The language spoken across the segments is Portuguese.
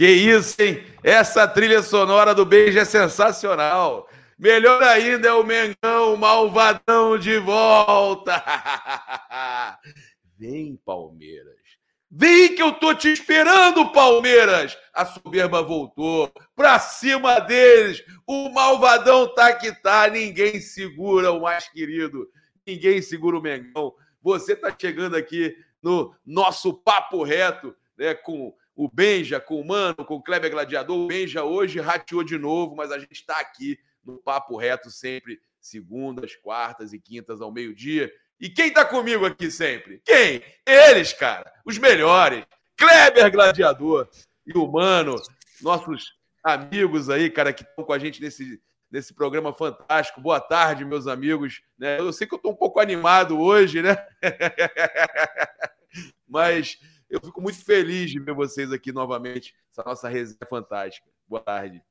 Que isso, hein? Essa trilha sonora do beijo é sensacional. Melhor ainda é o Mengão malvadão de volta. Vem, Palmeiras. Vem que eu tô te esperando, Palmeiras. A soberba voltou pra cima deles. O malvadão tá que tá. Ninguém segura o mais querido. Ninguém segura o Mengão. Você tá chegando aqui no nosso papo reto, né, com o Benja, com o Mano, com o Kleber Gladiador. O Benja hoje rateou de novo, mas a gente está aqui no Papo Reto sempre, segundas, quartas e quintas ao meio-dia. E quem está comigo aqui sempre? Quem? Eles, cara, os melhores. Kleber Gladiador e o Mano, nossos amigos aí, cara, que estão com a gente nesse, nesse programa fantástico. Boa tarde, meus amigos. Né? Eu sei que eu estou um pouco animado hoje, né? Mas eu fico muito feliz de ver vocês aqui novamente, essa nossa resenha fantástica. Boa tarde.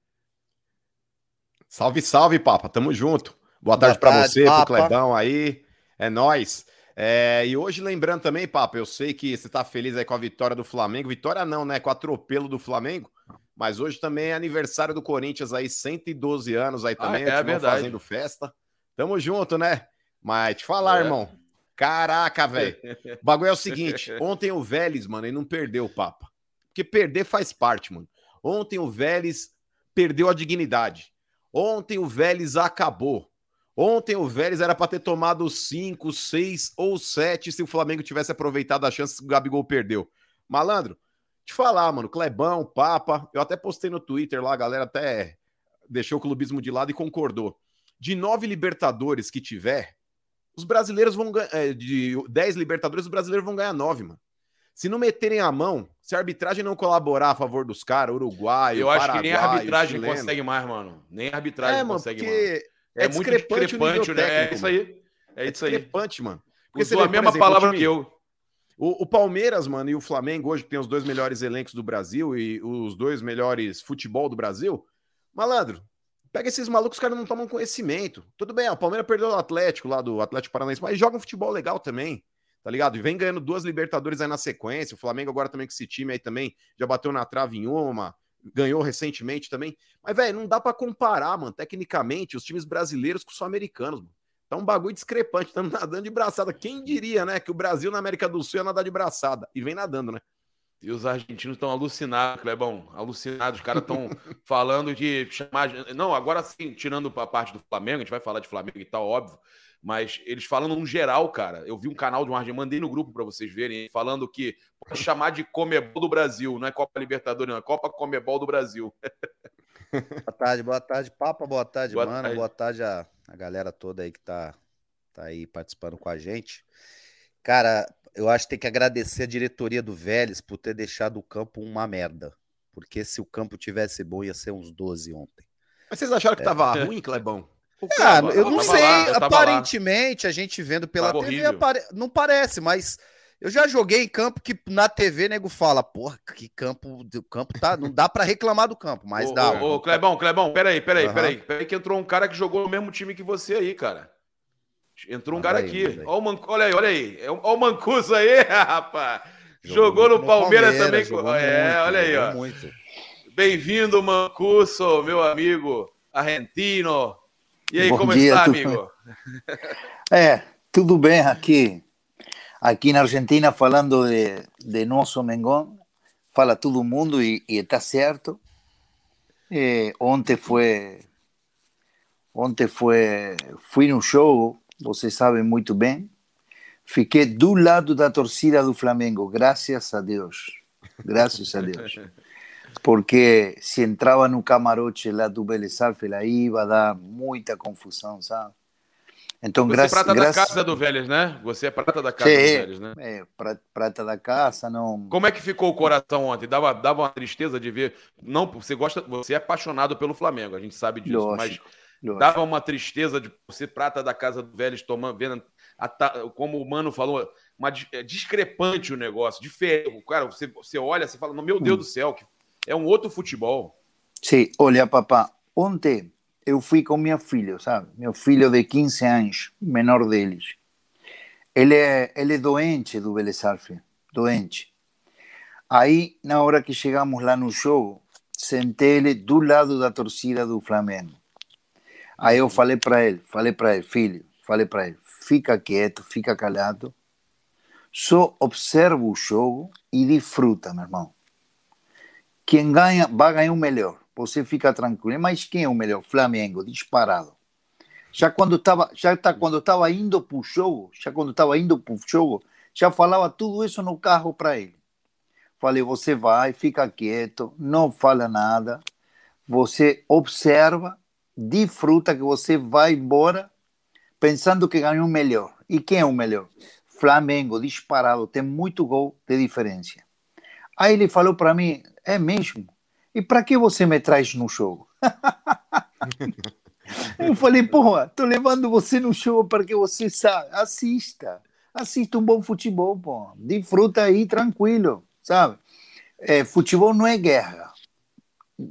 Salve, salve, Papa. Tamo junto. Boa, Boa tarde para você, Papa. pro Clebão aí. É nós. É, e hoje, lembrando também, Papa, eu sei que você tá feliz aí com a vitória do Flamengo. Vitória não, né? Com o atropelo do Flamengo. Mas hoje também é aniversário do Corinthians aí, 112 anos aí ah, também. Ah, é, é verdade. fazendo festa. Tamo junto, né? Mas te falar, é. irmão. Caraca, velho. O bagulho é o seguinte: ontem o Vélez, mano, ele não perdeu o Papa. Porque perder faz parte, mano. Ontem o Vélez perdeu a dignidade. Ontem o Vélez acabou. Ontem o Vélez era para ter tomado 5, 6 ou 7 se o Flamengo tivesse aproveitado a chance que o Gabigol perdeu. Malandro, te falar, mano, Clebão, Papa, eu até postei no Twitter lá, a galera até deixou o clubismo de lado e concordou. De nove Libertadores que tiver, os brasileiros vão ganhar. É, de 10 Libertadores, os brasileiros vão ganhar 9, mano. Se não meterem a mão, se a arbitragem não colaborar a favor dos caras, Uruguai, Eu acho que nem a arbitragem chileno, consegue mais, mano. Nem a arbitragem é, mano, consegue mais. É, é muito discrepante, né? Técnico, é isso aí. É, é isso aí. discrepante, mano. Porque Usou a mesma exemplo, palavra que eu. O, o, Palmeiras, mano, e o Flamengo hoje que tem os dois melhores elencos do Brasil e os dois melhores futebol do Brasil. Malandro, pega esses malucos, os caras não tomam conhecimento. Tudo bem, o Palmeiras perdeu o Atlético lá do Atlético Paranaense, mas joga um futebol legal também tá ligado? E vem ganhando duas Libertadores aí na sequência. O Flamengo agora também com esse time aí também já bateu na trave em uma, ganhou recentemente também. Mas, velho, não dá para comparar, mano, tecnicamente, os times brasileiros com os sul-americanos, mano. Tá um bagulho discrepante, estamos nadando de braçada. Quem diria, né, que o Brasil na América do Sul ia nadar de braçada? E vem nadando, né? E os argentinos estão alucinados, Clebão. Alucinados. Os caras estão falando de chamar. Não, agora sim, tirando a parte do Flamengo, a gente vai falar de Flamengo e tal, óbvio. Mas eles falando no geral, cara. Eu vi um canal de um argentino, mandei no grupo para vocês verem, falando que pode chamar de Comebol do Brasil. Não é Copa Libertadores, não. É Copa Comebol do Brasil. Boa tarde, boa tarde, Papa. Boa tarde, boa mano. Tarde. Boa tarde a, a galera toda aí que tá, tá aí participando com a gente. Cara, eu acho que tem que agradecer a diretoria do Vélez por ter deixado o campo uma merda. Porque se o campo tivesse bom, ia ser uns 12 ontem. Mas vocês acharam que é. tava ruim, Clebão? Cara, eu não sei. Lá, aparentemente, lá. a gente vendo pela tava TV, apare... não parece, mas eu já joguei em campo que na TV nego fala, porra, que campo, o campo tá, não dá para reclamar do campo, mas ô, dá. Ô, ô, Clebão, Clebão, peraí, peraí, uhum. peraí, peraí, que entrou um cara que jogou no mesmo time que você aí, cara. Entrou um cara aí, aqui. Olha, Man... olha aí, olha aí. Olha o Mancuso aí, rapaz. Jogou, jogou no, Palmeiras, Palmeiras também. É, muito, olha aí, ó. Bem-vindo, Mancuso, meu amigo argentino. E aí, Bom como dia, está, amigo? É, tudo bem aqui. Aqui na Argentina, falando de, de nosso Mengão, fala todo mundo e, está certo. É, ontem foi. Ontem foi. Fui no jogo, vocês sabem muito bem. Fiquei do lado da torcida do Flamengo, graças a Deus. Graças a Deus. porque se entrava no camarote lá do Vélez Arfield, aí ia dar muita confusão, sabe? Então, Você graças, é prata graças... da casa do Vélez, né? Você é prata da casa Sim, do Vélez, né? É, prata da casa, não... Como é que ficou o coração ontem? Dava, dava uma tristeza de ver... Não, você gosta... Você é apaixonado pelo Flamengo, a gente sabe disso, lógico, mas... Dava uma tristeza de ser prata da casa do Vélez, tomando, vendo, como o Mano falou, uma, é discrepante o negócio, diferente. Cara, você, você olha, você fala, meu Deus hum. do céu, que é um outro futebol. Sim, olha, papá, ontem eu fui com minha filha, sabe? Meu filho de 15 anos, menor deles. Ele é, ele é doente do Vélez doente. Aí, na hora que chegamos lá no jogo, sentei ele do lado da torcida do Flamengo. Aí eu falei para ele, falei para ele, filho, falei para ele, fica quieto, fica calado, só observa o jogo e desfruta, meu irmão. Quem ganha, vai ganhar o melhor. Você fica tranquilo. Mas quem é o melhor? Flamengo, disparado. Já quando estava, já tá, quando estava indo para o jogo, já quando estava indo para o jogo, já falava tudo isso no carro para ele. Falei, você vai, fica quieto, não fala nada, você observa, desfruta que você vai embora pensando que ganhou o melhor. E quem é o melhor? Flamengo, disparado, tem muito gol de diferença. Aí ele falou para mim, é mesmo? E para que você me traz no jogo? Eu falei, porra, tô levando você no show para que você sabe, assista, assista um bom futebol, pô, desfruta aí tranquilo, sabe? É, futebol não é guerra,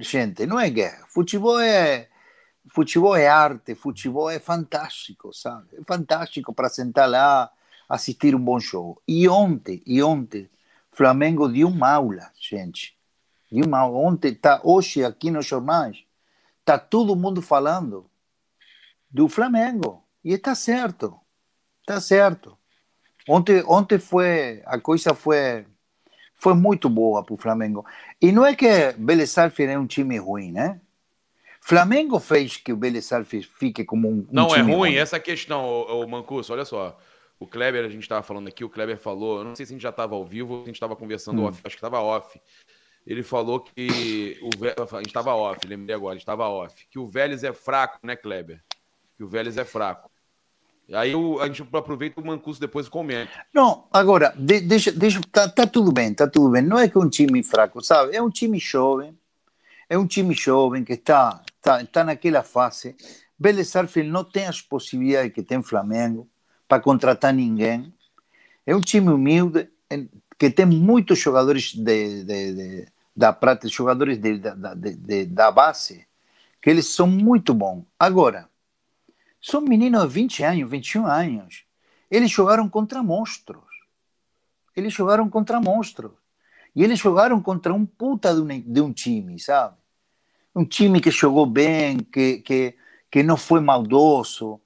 gente, não é guerra. Futebol é futebol é arte, futebol é fantástico, sabe? É fantástico para sentar lá, assistir um bom show. E ontem, e ontem, Flamengo deu uma aula, gente. Deu uma ontem, tá hoje aqui nos jornais Está todo mundo falando do Flamengo. E está certo. Está certo. Ontem, ontem foi, a coisa foi, foi muito boa para o Flamengo. E não é que Vélez Sarsfield é um time ruim, né? Flamengo fez que o Sarsfield fique como um, um Não é ruim, ruim, essa questão, o, o Mancuso, olha só. O Kleber, a gente estava falando aqui, o Kleber falou, eu não sei se a gente já estava ao vivo ou se a gente estava conversando hum. off, acho que estava off ele falou que o a gente estava off, lembrei agora, estava off, que o Vélez é fraco, né, Kleber? Que o Vélez é fraco. Aí a gente aproveita o Mancuso depois e comenta. Não, agora, de, deixa, deixa, tá, tá, tudo bem, tá tudo bem. Não é que é um time fraco, sabe? É um time jovem, é um time jovem que está tá, tá naquela fase. Vélez não tem as possibilidades que tem Flamengo para contratar ninguém. É um time humilde que tem muitos jogadores de, de, de da prata, jogadores de, de, da base, que eles são muito bons. Agora, são meninos de 20 anos, 21 anos. Eles jogaram contra monstros. Eles jogaram contra monstros. E eles jogaram contra um puta de um, de um time, sabe? Um time que jogou bem, que, que, que não foi maldoso,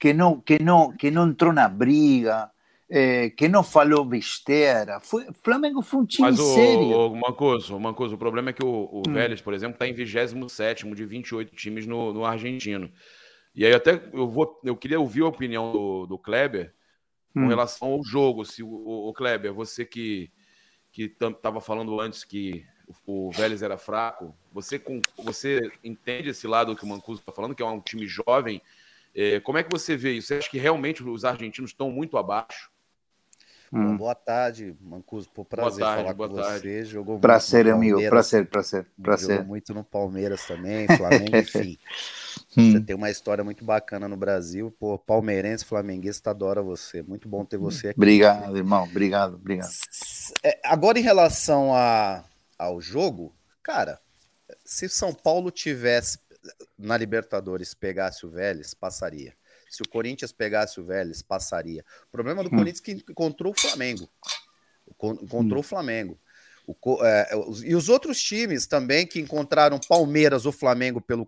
que não, que, não, que não entrou na briga, é, que não falou besteira. Foi, Flamengo foi um time Mas o, sério. O Mancoso, o Mancoso, o problema é que o, o hum. Vélez, por exemplo, está em 27 de 28 times no, no argentino. E aí até eu vou, eu queria ouvir a opinião do, do Kleber com hum. relação ao jogo. Se o, o, Kleber, você que que estava falando antes que o, Vélez era fraco, você você entende esse lado que o Mancuso está falando, que é um time jovem? É, como é que você vê isso? Você acha que realmente os argentinos estão muito abaixo? Hum. Boa tarde, Mancuso. Por prazer tarde, falar com tarde. você. Jogou prazer, amigo. Prazer, prazer, prazer. Jogou muito no Palmeiras também, Flamengo, enfim. Hum. Você tem uma história muito bacana no Brasil. Pô, palmeirense, flamenguista, adora você. Muito bom ter você aqui. Obrigado, irmão. Obrigado, obrigado. É, agora, em relação a, ao jogo, cara, se São Paulo tivesse na Libertadores pegasse o Vélez, passaria. Se o Corinthians pegasse o Vélez, passaria. O problema do hum. Corinthians é que encontrou o Flamengo. Encontrou hum. o Flamengo. O, é, e os outros times também que encontraram Palmeiras ou Flamengo pelo,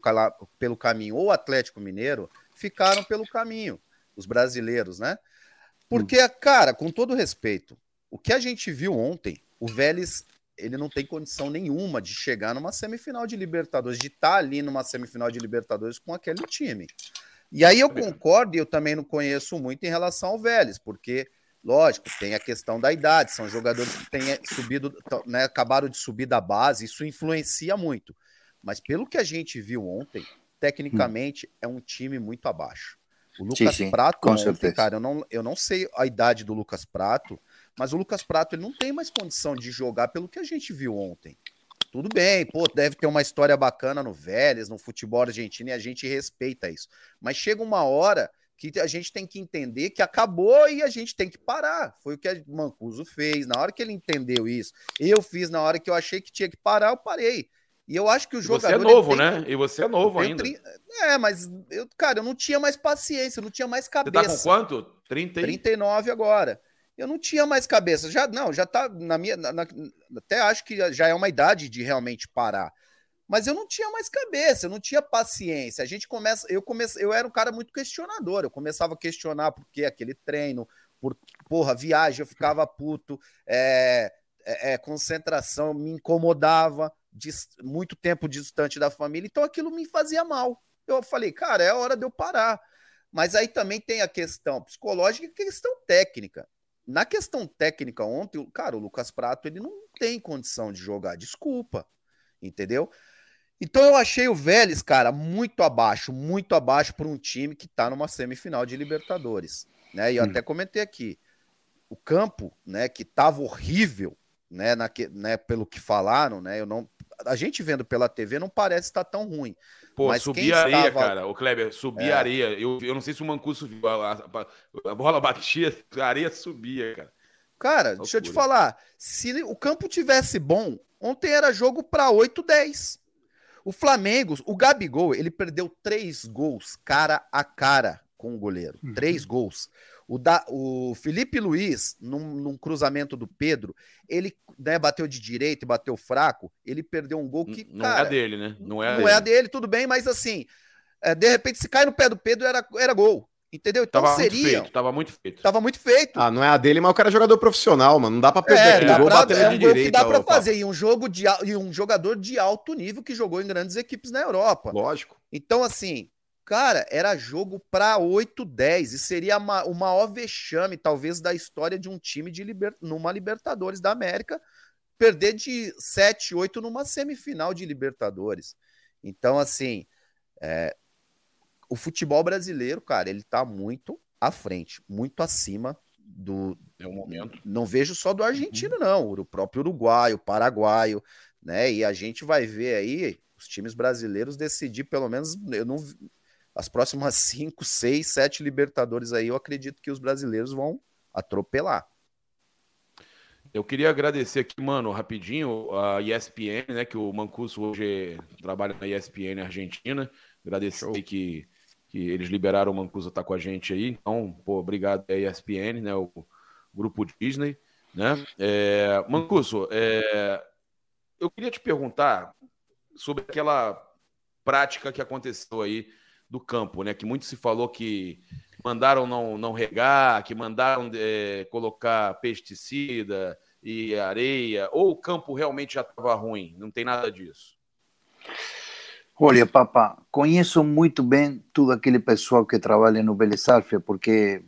pelo caminho, ou Atlético Mineiro, ficaram pelo caminho. Os brasileiros, né? Porque, hum. cara, com todo respeito, o que a gente viu ontem, o Vélez ele não tem condição nenhuma de chegar numa semifinal de Libertadores, de estar tá ali numa semifinal de Libertadores com aquele time. E aí eu concordo, e eu também não conheço muito em relação ao Vélez, porque, lógico, tem a questão da idade, são jogadores que têm subido, né, acabaram de subir da base, isso influencia muito. Mas pelo que a gente viu ontem, tecnicamente hum. é um time muito abaixo. O Lucas sim, sim, Prato, ontem, cara, eu não, eu não sei a idade do Lucas Prato, mas o Lucas Prato ele não tem mais condição de jogar pelo que a gente viu ontem. Tudo bem, pô, deve ter uma história bacana no Vélez, no futebol argentino, e a gente respeita isso. Mas chega uma hora que a gente tem que entender que acabou e a gente tem que parar. Foi o que o Mancuso fez. Na hora que ele entendeu isso, eu fiz na hora que eu achei que tinha que parar, eu parei. E eu acho que o jogador. Você é novo, né? E você é novo ainda. Tri... É, mas, eu, cara, eu não tinha mais paciência, eu não tinha mais cabeça. Você tá com quanto? 30 39 agora. Eu não tinha mais cabeça. Já não, já tá na minha. Na, até acho que já é uma idade de realmente parar. Mas eu não tinha mais cabeça, eu não tinha paciência. A gente começa. Eu comecei, eu era um cara muito questionador. Eu começava a questionar por que aquele treino, por porra, viagem, eu ficava puto. É, é, é, concentração me incomodava, muito tempo distante da família, então aquilo me fazia mal. Eu falei, cara, é hora de eu parar. Mas aí também tem a questão psicológica e a questão técnica. Na questão técnica, ontem, cara, o Lucas Prato ele não tem condição de jogar, desculpa, entendeu? Então eu achei o Vélez, cara, muito abaixo, muito abaixo para um time que está numa semifinal de Libertadores, né? E eu hum. até comentei aqui, o campo, né, que tava horrível, né, na, né, pelo que falaram, né, eu não, a gente vendo pela TV não parece estar tão ruim. Pô, mas subir areia, estava... cara, o Kleber, subir é. areia. Eu, eu não sei se o Mancuso viu, a, a, a, bola batia, a areia subia, cara. Cara, deixa eu te falar, se o campo tivesse bom, ontem era jogo para 8, 10. O Flamengo, o Gabigol, ele perdeu três gols cara a cara com o goleiro. Uhum. Três gols. O, da, o Felipe Luiz, num, num cruzamento do Pedro, ele né, bateu de direita e bateu fraco, ele perdeu um gol que. Não cara, é dele, né? Não é, não dele. é dele, tudo bem, mas assim, é, de repente, se cai no pé do Pedro, era, era gol. Entendeu? Então tava seria. Muito feito, tava muito feito. Tava muito feito. Ah, não é a dele, mas o cara é jogador profissional, mano. Não dá pra perder é, aquele gol pra, é um gol que dá pra fazer. E um, jogo de, e um jogador de alto nível que jogou em grandes equipes na Europa. Lógico. Então, assim, Cara, era jogo para 8-10 e seria uma, o maior vexame, talvez, da história de um time de liber, numa Libertadores da América, perder de 7-8 numa semifinal de Libertadores. Então, assim, é, o futebol brasileiro, cara, ele tá muito à frente, muito acima do. É um momento. Não vejo só do argentino, uhum. não. O próprio uruguaio, paraguaio, né? E a gente vai ver aí os times brasileiros decidir, pelo menos, eu não as próximas cinco, seis, sete Libertadores aí, eu acredito que os brasileiros vão atropelar. Eu queria agradecer aqui, mano, rapidinho, a ESPN, né? Que o Mancuso hoje trabalha na ESPN Argentina. Agradecer Show. que, que eles liberaram o Mancuso estar tá com a gente aí. Então, pô, obrigado a ESPN, né? O grupo Disney, né? É, Mancuso, é, eu queria te perguntar sobre aquela prática que aconteceu aí do campo, né? Que muito se falou que mandaram não, não regar, que mandaram é, colocar pesticida e areia, ou o campo realmente já estava ruim? Não tem nada disso. Olha, papá, conheço muito bem todo aquele pessoal que trabalha no Vélez porque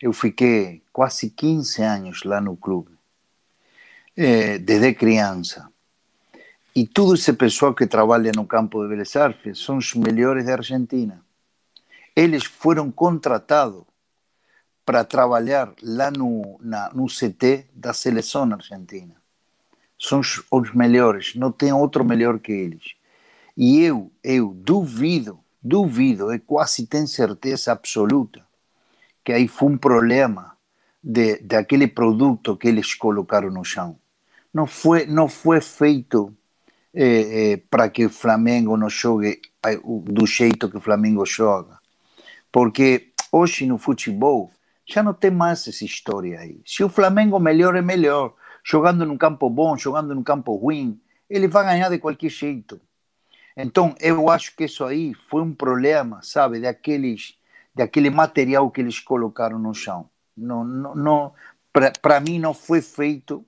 eu fiquei quase 15 anos lá no clube, é, desde criança. E todo esse pessoal que trabalha no campo de Arfield são os melhores da Argentina. Eles foram contratados para trabalhar lá no, na, no CT da seleção argentina. São os, melhores, não tem outro melhor que eles. E eu, eu duvido, duvido, e quase tenho certeza absoluta que aí foi um problema de, daquele produto que eles colocaram no chão. Não foi, não foi feito eh, eh, para que o Flamengo não jogue do jeito que o Flamengo joga. Porque hoje no futebol já não tem mais essa história aí. Se o Flamengo melhor é melhor, jogando num campo bom, jogando num campo ruim, ele vai ganhar de qualquer jeito. Então, eu acho que isso aí foi um problema, sabe, daqueles, daquele material que eles colocaram no chão. Não, não, não para mim não foi feito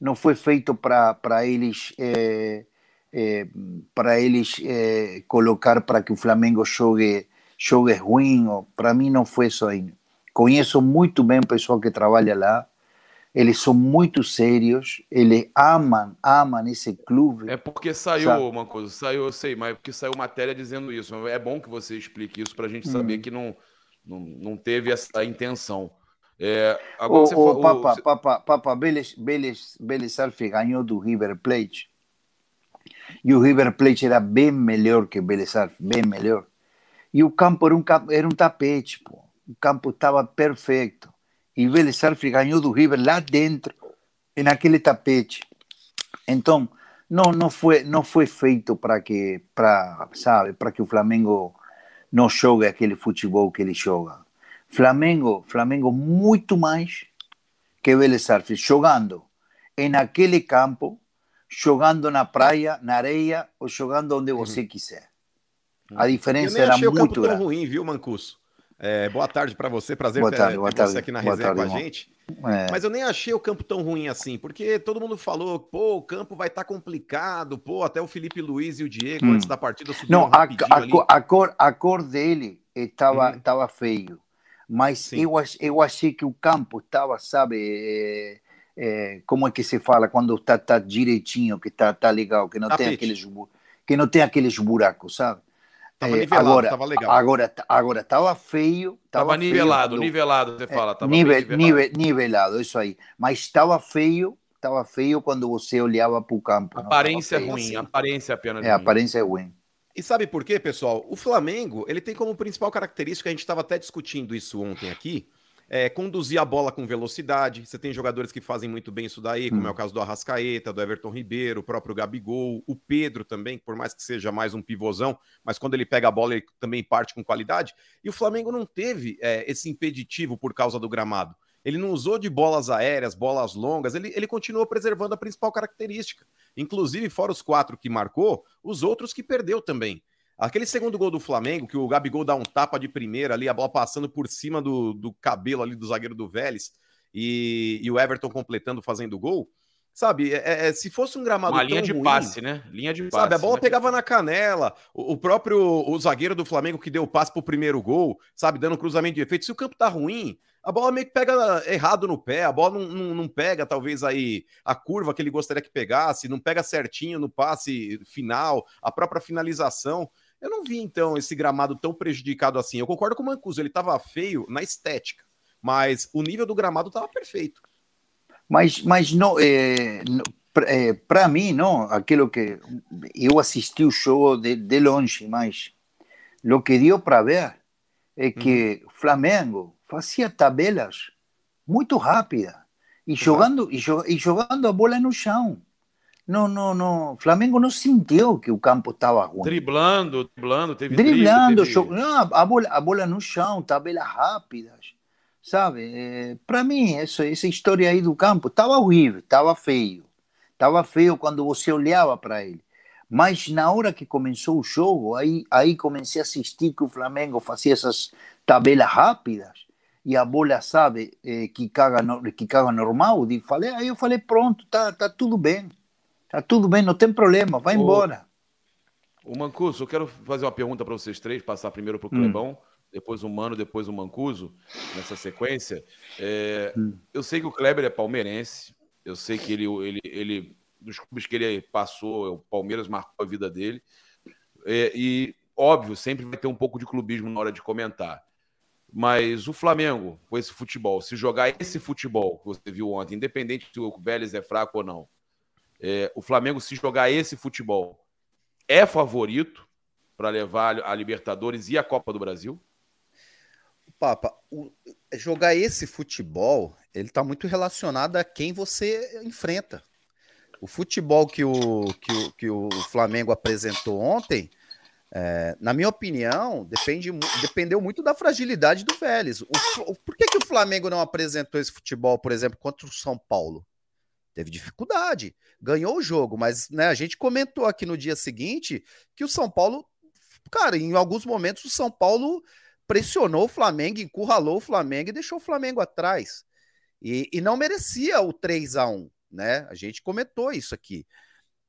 não foi feito para eles é, é, para eles é, colocar para que o Flamengo jogue jogue ruim para mim não foi isso aí conheço muito bem o pessoal que trabalha lá eles são muito sérios, eles amam, amam esse clube. É porque saiu sabe? uma coisa, saiu, eu sei, mas porque saiu matéria dizendo isso. É bom que você explique isso para a gente saber hum. que não, não, não teve essa intenção. É, agora o, você o, Papa, você... Papa, Papa, Beles, Beles Alfe ganhou do River Plate. E o River Plate era bem melhor que o Alfe, bem melhor. E o campo era um, era um tapete, pô. o campo estava perfeito. E o Alfe ganhou do River lá dentro, naquele tapete. Então, não, não, foi, não foi feito para que, pra, sabe, para que o Flamengo não jogue aquele futebol que ele joga. Flamengo, Flamengo muito mais, que Vélez Sarsfield jogando en aquele campo, jogando na praia, na areia ou jogando onde você uhum. quiser. A diferença era muito grande. tão ruim, viu, Mancuso? É, boa tarde para você, prazer boa tarde, ter, boa tarde, você aqui na resenha com a gente. É. Mas eu nem achei o campo tão ruim assim, porque todo mundo falou, pô, o campo vai estar tá complicado, pô, até o Felipe Luiz e o Diego, hum. antes da partida, subiram Não, a, a, a, cor, a cor dele estava hum. Tava feio, mas eu, eu achei que o campo estava, sabe, é, é, como é que se fala quando está tá direitinho, que está tá legal, que não, tem aqueles, que não tem aqueles buracos, sabe? Tava é, nivelado, agora, tava legal. Agora, agora tava feio. Tava, tava nivelado, feio, nivelado, você fala. Tava nivel, nivelado. Nivel, nivelado, isso aí. Mas estava feio, estava feio quando você olhava para o campo. Aparência ruim, assim. aparência apenas. É, ruim. aparência é ruim. E sabe por quê, pessoal? O Flamengo, ele tem como principal característica, a gente estava até discutindo isso ontem aqui, é, conduzir a bola com velocidade. Você tem jogadores que fazem muito bem isso daí, como hum. é o caso do Arrascaeta, do Everton Ribeiro, o próprio Gabigol, o Pedro também, por mais que seja mais um pivôzão, mas quando ele pega a bola, ele também parte com qualidade. E o Flamengo não teve é, esse impeditivo por causa do gramado. Ele não usou de bolas aéreas, bolas longas, ele, ele continuou preservando a principal característica. Inclusive, fora os quatro que marcou, os outros que perdeu também. Aquele segundo gol do Flamengo, que o Gabigol dá um tapa de primeira ali, a bola passando por cima do, do cabelo ali do zagueiro do Vélez, e, e o Everton completando, fazendo gol. Sabe, é, é, se fosse um gramado. Uma linha de ruim, passe, né? Linha de passe. Sabe, a bola né? pegava na canela. O, o, próprio o zagueiro do Flamengo que deu o passe pro primeiro gol, sabe, dando cruzamento de efeito. Se o campo tá ruim, a bola meio que pega errado no pé, a bola não, não, não, pega, talvez, aí a curva que ele gostaria que pegasse, não pega certinho no passe final, a própria finalização. Eu não vi, então, esse gramado tão prejudicado assim. Eu concordo com o Mancuso, ele estava feio na estética, mas o nível do gramado estava perfeito. Mas, mas não, é, é, para mim, não, aquilo que eu assisti o show de, de longe, mas o que deu para ver é que uhum. Flamengo fazia tabelas muito rápidas e jogando, e, e jogando a bola no chão. Não, não, não. Flamengo não sentiu que o campo estava ruim. Driblando, driblando, teve Driblando, teve... Não, a, bola, a bola no chão, tabelas rápidas, sabe? É, Para mim, essa, essa história aí do campo estava horrível, estava feio. Estava feio quando você olhava para ele. Mas na hora que começou o jogo, aí, aí comecei a assistir que o Flamengo fazia essas tabelas rápidas e a bola, sabe, é, que, caga, que caga normal. E falei, aí eu falei, pronto, tá, tá tudo bem. Tá tudo bem, não tem problema, vai embora. O Mancuso, eu quero fazer uma pergunta para vocês três, passar primeiro para o hum. Clebão, hum. depois o Mano, depois o Mancuso, nessa sequência. É, hum. Eu sei que o Kleber é palmeirense, eu sei que ele, ele, ele dos clubes que ele passou, o Palmeiras marcou a vida dele. É, e, óbvio, sempre vai ter um pouco de clubismo na hora de comentar. Mas o Flamengo, com esse futebol, se jogar esse futebol que você viu ontem, independente se o Vélez é fraco ou não, é, o Flamengo, se jogar esse futebol, é favorito para levar a Libertadores e a Copa do Brasil? Papa, o, jogar esse futebol, ele está muito relacionado a quem você enfrenta. O futebol que o, que o, que o Flamengo apresentou ontem, é, na minha opinião, depende, dependeu muito da fragilidade do Vélez. O, por que, que o Flamengo não apresentou esse futebol, por exemplo, contra o São Paulo? Teve dificuldade, ganhou o jogo, mas né, a gente comentou aqui no dia seguinte que o São Paulo, cara, em alguns momentos o São Paulo pressionou o Flamengo, encurralou o Flamengo e deixou o Flamengo atrás. E, e não merecia o 3 a 1 né? A gente comentou isso aqui.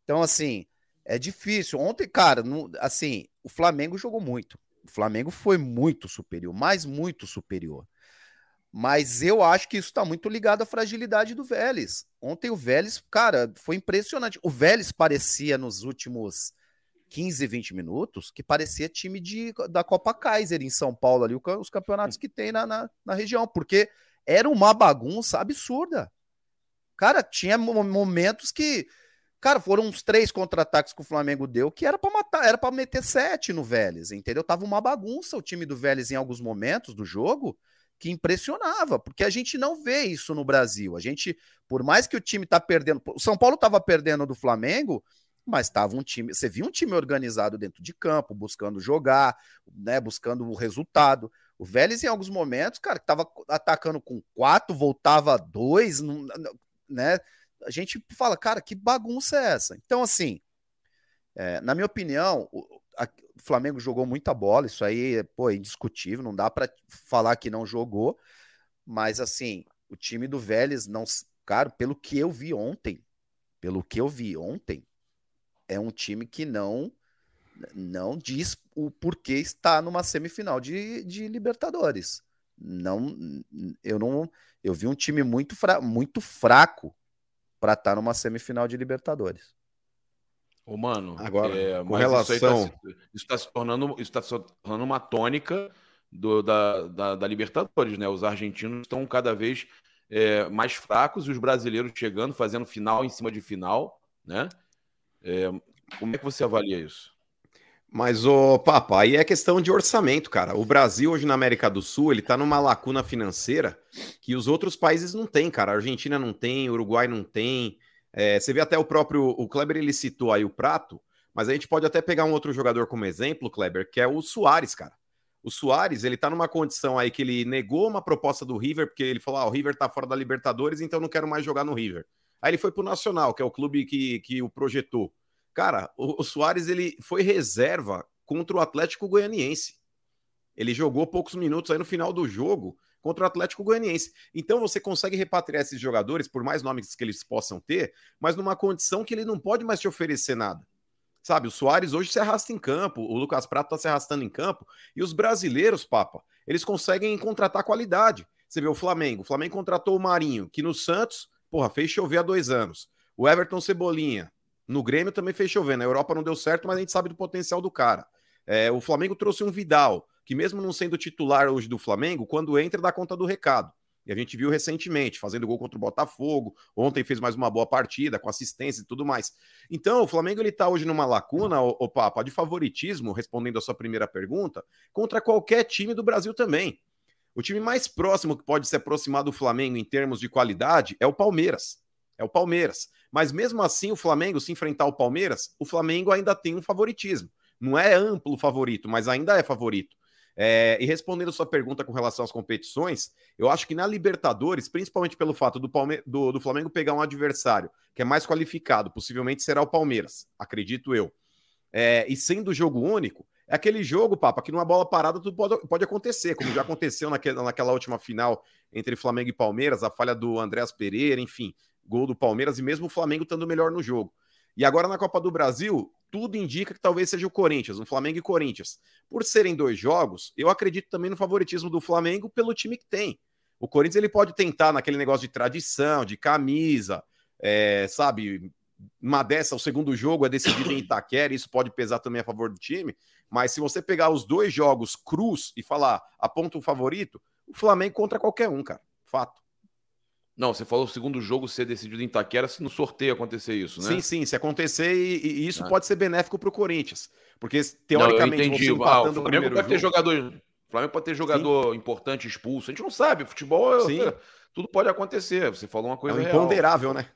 Então, assim, é difícil. Ontem, cara, não, assim, o Flamengo jogou muito. O Flamengo foi muito superior, mas muito superior. Mas eu acho que isso está muito ligado à fragilidade do Vélez. Ontem o Vélez, cara, foi impressionante. O Vélez parecia nos últimos 15, 20 minutos que parecia time de, da Copa Kaiser em São Paulo, ali, os campeonatos que tem na, na, na região, porque era uma bagunça absurda. Cara, tinha momentos que. Cara, foram uns três contra-ataques que o Flamengo deu que era para matar, era para meter sete no Vélez, entendeu? Tava uma bagunça o time do Vélez em alguns momentos do jogo que impressionava, porque a gente não vê isso no Brasil. A gente, por mais que o time tá perdendo, o São Paulo estava perdendo do Flamengo, mas estava um time, você viu um time organizado dentro de campo, buscando jogar, né, buscando o resultado. O Vélez, em alguns momentos, cara, tava atacando com quatro, voltava dois, né? A gente fala, cara, que bagunça é essa? Então, assim, é, na minha opinião, o, a, o, Flamengo jogou muita bola, isso aí pô, é indiscutível, não dá para falar que não jogou, mas assim, o time do Vélez não, cara, pelo que eu vi ontem, pelo que eu vi ontem, é um time que não não diz o porquê está numa semifinal de, de Libertadores. Não, eu não, eu vi um time muito, fra, muito fraco para estar tá numa semifinal de Libertadores. Ô, mano, agora é, com relação isso está se tornando está se tornando uma tônica do, da, da, da, Libertadores, né? Os argentinos estão cada vez é, mais fracos e os brasileiros chegando, fazendo final em cima de final, né? É, como é que você avalia isso? Mas, o Papa, aí é questão de orçamento, cara. O Brasil, hoje na América do Sul, ele tá numa lacuna financeira que os outros países não têm, cara. A Argentina não tem, Uruguai não tem. É, você vê até o próprio. O Kleber, ele citou aí o Prato, mas a gente pode até pegar um outro jogador como exemplo, Kleber, que é o Soares, cara. O Soares, ele tá numa condição aí que ele negou uma proposta do River, porque ele falou: ah, o River tá fora da Libertadores, então não quero mais jogar no River. Aí ele foi pro Nacional, que é o clube que, que o projetou. Cara, o, o Soares ele foi reserva contra o Atlético Goianiense. Ele jogou poucos minutos aí no final do jogo contra o Atlético Goianiense. Então você consegue repatriar esses jogadores, por mais nomes que eles possam ter, mas numa condição que ele não pode mais te oferecer nada. Sabe, o Soares hoje se arrasta em campo, o Lucas Prato está se arrastando em campo, e os brasileiros, Papa, eles conseguem contratar qualidade. Você vê o Flamengo, o Flamengo contratou o Marinho, que no Santos, porra, fez chover há dois anos. O Everton Cebolinha, no Grêmio também fez chover. Na Europa não deu certo, mas a gente sabe do potencial do cara. É, o Flamengo trouxe um Vidal, que mesmo não sendo titular hoje do Flamengo, quando entra dá conta do recado. E a gente viu recentemente, fazendo gol contra o Botafogo. Ontem fez mais uma boa partida, com assistência e tudo mais. Então, o Flamengo ele tá hoje numa lacuna, o, o Papa, de favoritismo, respondendo a sua primeira pergunta, contra qualquer time do Brasil também. O time mais próximo que pode se aproximar do Flamengo em termos de qualidade é o Palmeiras. É o Palmeiras. Mas mesmo assim, o Flamengo, se enfrentar o Palmeiras, o Flamengo ainda tem um favoritismo. Não é amplo favorito, mas ainda é favorito. É, e respondendo sua pergunta com relação às competições, eu acho que na Libertadores, principalmente pelo fato do, Palme do, do, Flamengo pegar um adversário que é mais qualificado, possivelmente será o Palmeiras, acredito eu. É, e sendo jogo único, é aquele jogo, Papa, que numa bola parada tudo pode, pode acontecer, como já aconteceu naquela, naquela última final entre Flamengo e Palmeiras, a falha do Andréas Pereira, enfim, gol do Palmeiras e mesmo o Flamengo estando melhor no jogo. E agora na Copa do Brasil, tudo indica que talvez seja o Corinthians, o Flamengo e Corinthians. Por serem dois jogos, eu acredito também no favoritismo do Flamengo pelo time que tem. O Corinthians ele pode tentar naquele negócio de tradição, de camisa, é, sabe? Uma dessa, o segundo jogo é decidido em Itaquera, isso pode pesar também a favor do time. Mas se você pegar os dois jogos cruz e falar aponta um favorito, o Flamengo contra qualquer um, cara. Fato. Não, você falou o segundo jogo ser decidido em Itaquera se no sorteio acontecer isso, né? Sim, sim, se acontecer, e, e isso ah. pode ser benéfico para o Corinthians. Porque, teoricamente, não, entendi. Ah, o Flamengo pode ter jogador. O Flamengo pode ter jogador sim. importante expulso. A gente não sabe. Futebol sim. tudo pode acontecer. Você falou uma coisa. É o imponderável, real. né?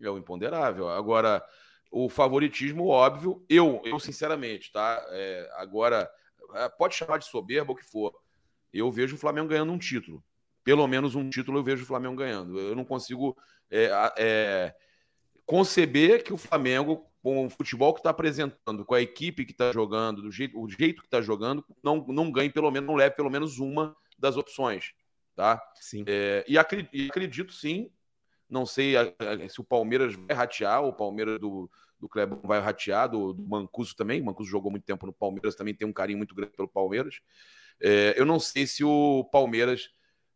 É o imponderável. Agora, o favoritismo, óbvio, eu, eu sinceramente, tá? É, agora, é, pode chamar de soberba o que for. Eu vejo o Flamengo ganhando um título pelo menos um título eu vejo o Flamengo ganhando. Eu não consigo é, é, conceber que o Flamengo, com o futebol que está apresentando, com a equipe que está jogando, do jeito, o jeito que está jogando, não, não ganhe pelo menos, não leve pelo menos uma das opções. Tá? Sim. É, e, acredito, e, acredito, sim, não sei se o Palmeiras vai ratear, o Palmeiras do, do Clebão vai ratear, do, do Mancuso também. O Mancuso jogou muito tempo no Palmeiras, também tem um carinho muito grande pelo Palmeiras. É, eu não sei se o Palmeiras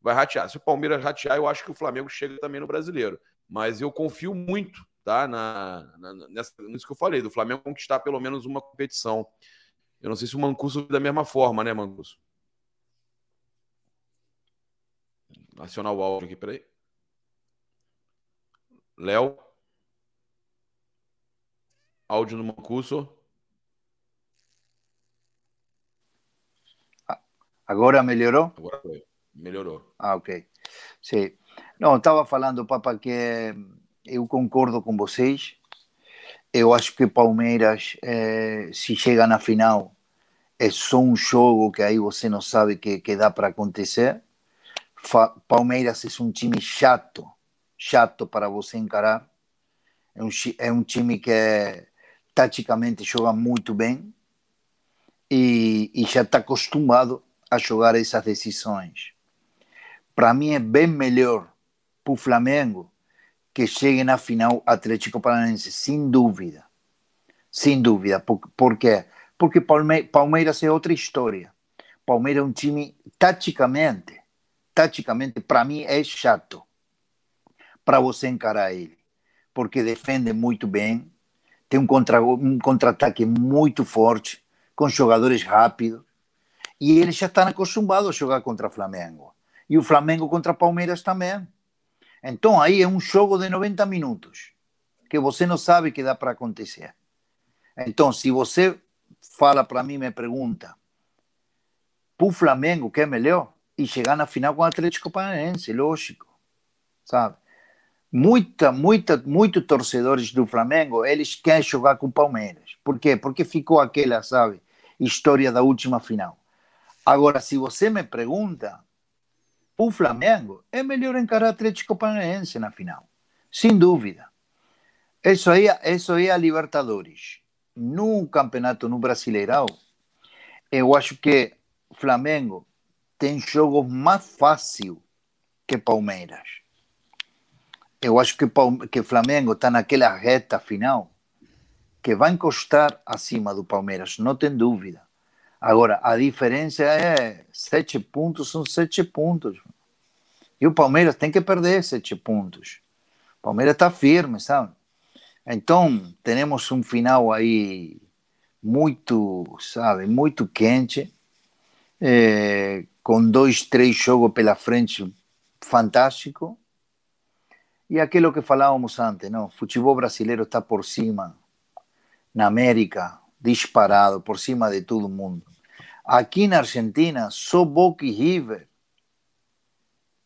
vai ratear. Se o Palmeiras ratear, eu acho que o Flamengo chega também no brasileiro. Mas eu confio muito tá, na, na, nessa, nisso que eu falei, do Flamengo conquistar pelo menos uma competição. Eu não sei se o Mancuso da mesma forma, né, Mancuso? Nacional áudio aqui, peraí. Léo. Áudio no Mancuso. Agora melhorou? Agora foi. Melhorou. Ah, ok. Sim. Não, estava falando, Papa, que eu concordo com vocês. Eu acho que Palmeiras, eh, se chega na final, é só um jogo que aí você não sabe que, que dá para acontecer. Fa Palmeiras é um time chato, chato para você encarar. É um, é um time que taticamente joga muito bem e, e já está acostumado a jogar essas decisões. Para mim é bem melhor para o Flamengo que chegue na final Atlético Paranaense, sem dúvida. Sem dúvida. Por, por quê? Porque Palmeiras é outra história. Palmeiras é um time, taticamente, taticamente, para mim é chato para você encarar ele. Porque defende muito bem, tem um contra-ataque um contra muito forte, com jogadores rápidos, e ele já está acostumado a jogar contra Flamengo. E o Flamengo contra Palmeiras também. Então aí é um jogo de 90 minutos, que você não sabe que dá para acontecer. Então, se você fala para mim, me pergunta, para o Flamengo, que é melhor? E chegar na final com o Atlético Paranaense, lógico, sabe? Muita, muita, muitos torcedores do Flamengo, eles querem jogar com o Palmeiras. Por quê? Porque ficou aquela, sabe, história da última final. Agora, se você me pergunta, o Flamengo é melhor encarar Atlético Paranaense na final, sem dúvida. Isso aí, isso aí é a Libertadores. No campeonato no Brasileirão, eu acho que Flamengo tem jogos mais fácil que Palmeiras. Eu acho que, que Flamengo está naquela reta final que vai encostar acima do Palmeiras, não tem dúvida. Agora, a diferença é sete pontos, são sete pontos. E o Palmeiras tem que perder sete pontos. O Palmeiras está firme, sabe? Então, temos um final aí muito, sabe, muito quente, é, com dois, três jogos pela frente fantástico. E aquilo que falávamos antes, não? Futebol brasileiro está por cima na América, disparado, por cima de todo mundo. Aqui na Argentina, só Boca e River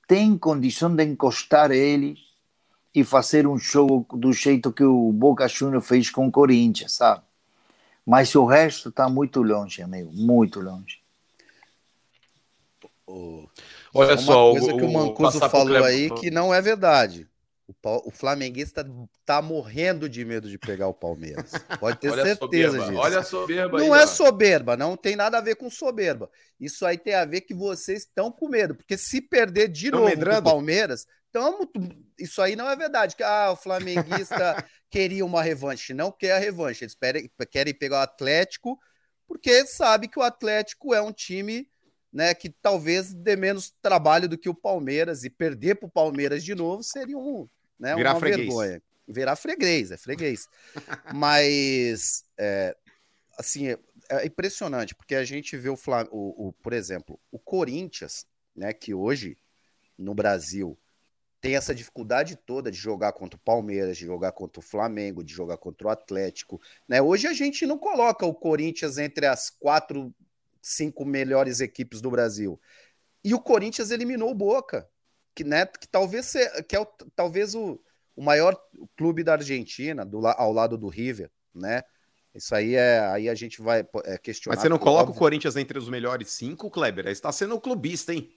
tem condição de encostar eles e fazer um jogo do jeito que o Boca Juniors fez com o Corinthians, sabe? Mas o resto está muito longe, amigo, muito longe. Olha só, uma coisa o, que o Mancuso falou aí que não é verdade. O, o flamenguista tá morrendo de medo de pegar o Palmeiras. Pode ter certeza disso. Olha a soberba. Não aí, é ó. soberba, não tem nada a ver com soberba. Isso aí tem a ver que vocês estão com medo, porque se perder de Tão novo o Palmeiras, tamo, isso aí não é verdade. Que ah, o flamenguista queria uma revanche, não quer a revanche. Eles querem, querem pegar o Atlético, porque sabe que o Atlético é um time né, que talvez dê menos trabalho do que o Palmeiras e perder para o Palmeiras de novo seria um, né? Virar uma freguês. vergonha. Virar freguês, é freguês. Mas, é, assim, é, é, impressionante, porque a gente vê o, Flam o, o, por exemplo, o Corinthians, né, que hoje no Brasil tem essa dificuldade toda de jogar contra o Palmeiras, de jogar contra o Flamengo, de jogar contra o Atlético. Né? Hoje a gente não coloca o Corinthians entre as quatro, cinco melhores equipes do Brasil. E o Corinthians eliminou o Boca que, né, que talvez ser, que é o, talvez o, o maior clube da Argentina, do, ao lado do River, né? Isso aí é. Aí a gente vai é, questionar. Mas você não coloca óbvio. o Corinthians entre os melhores cinco, Kleber? Aí está sendo clubista, hein?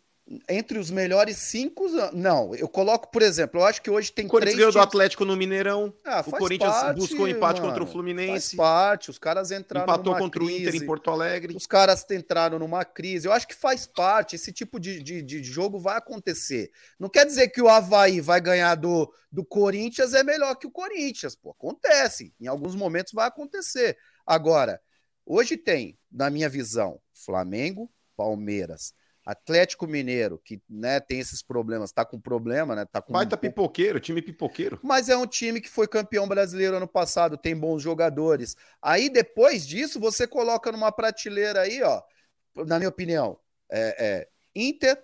Entre os melhores cinco, não. Eu coloco, por exemplo, eu acho que hoje tem o Corinthians ganhou do Atlético no Mineirão. Ah, o Corinthians parte, buscou empate mano, contra o Fluminense. Faz parte, os caras entraram Empatou contra crise, o Inter em Porto Alegre. Os caras entraram numa crise. Eu acho que faz parte, esse tipo de, de, de jogo vai acontecer. Não quer dizer que o Havaí vai ganhar do, do Corinthians é melhor que o Corinthians, pô. Acontece. Em alguns momentos vai acontecer. Agora, hoje tem, na minha visão, Flamengo, Palmeiras, Atlético Mineiro, que né, tem esses problemas, tá com problema, né? Tá com Baita um... pipoqueiro, time pipoqueiro. Mas é um time que foi campeão brasileiro ano passado, tem bons jogadores. Aí depois disso, você coloca numa prateleira aí, ó, na minha opinião, é, é Inter,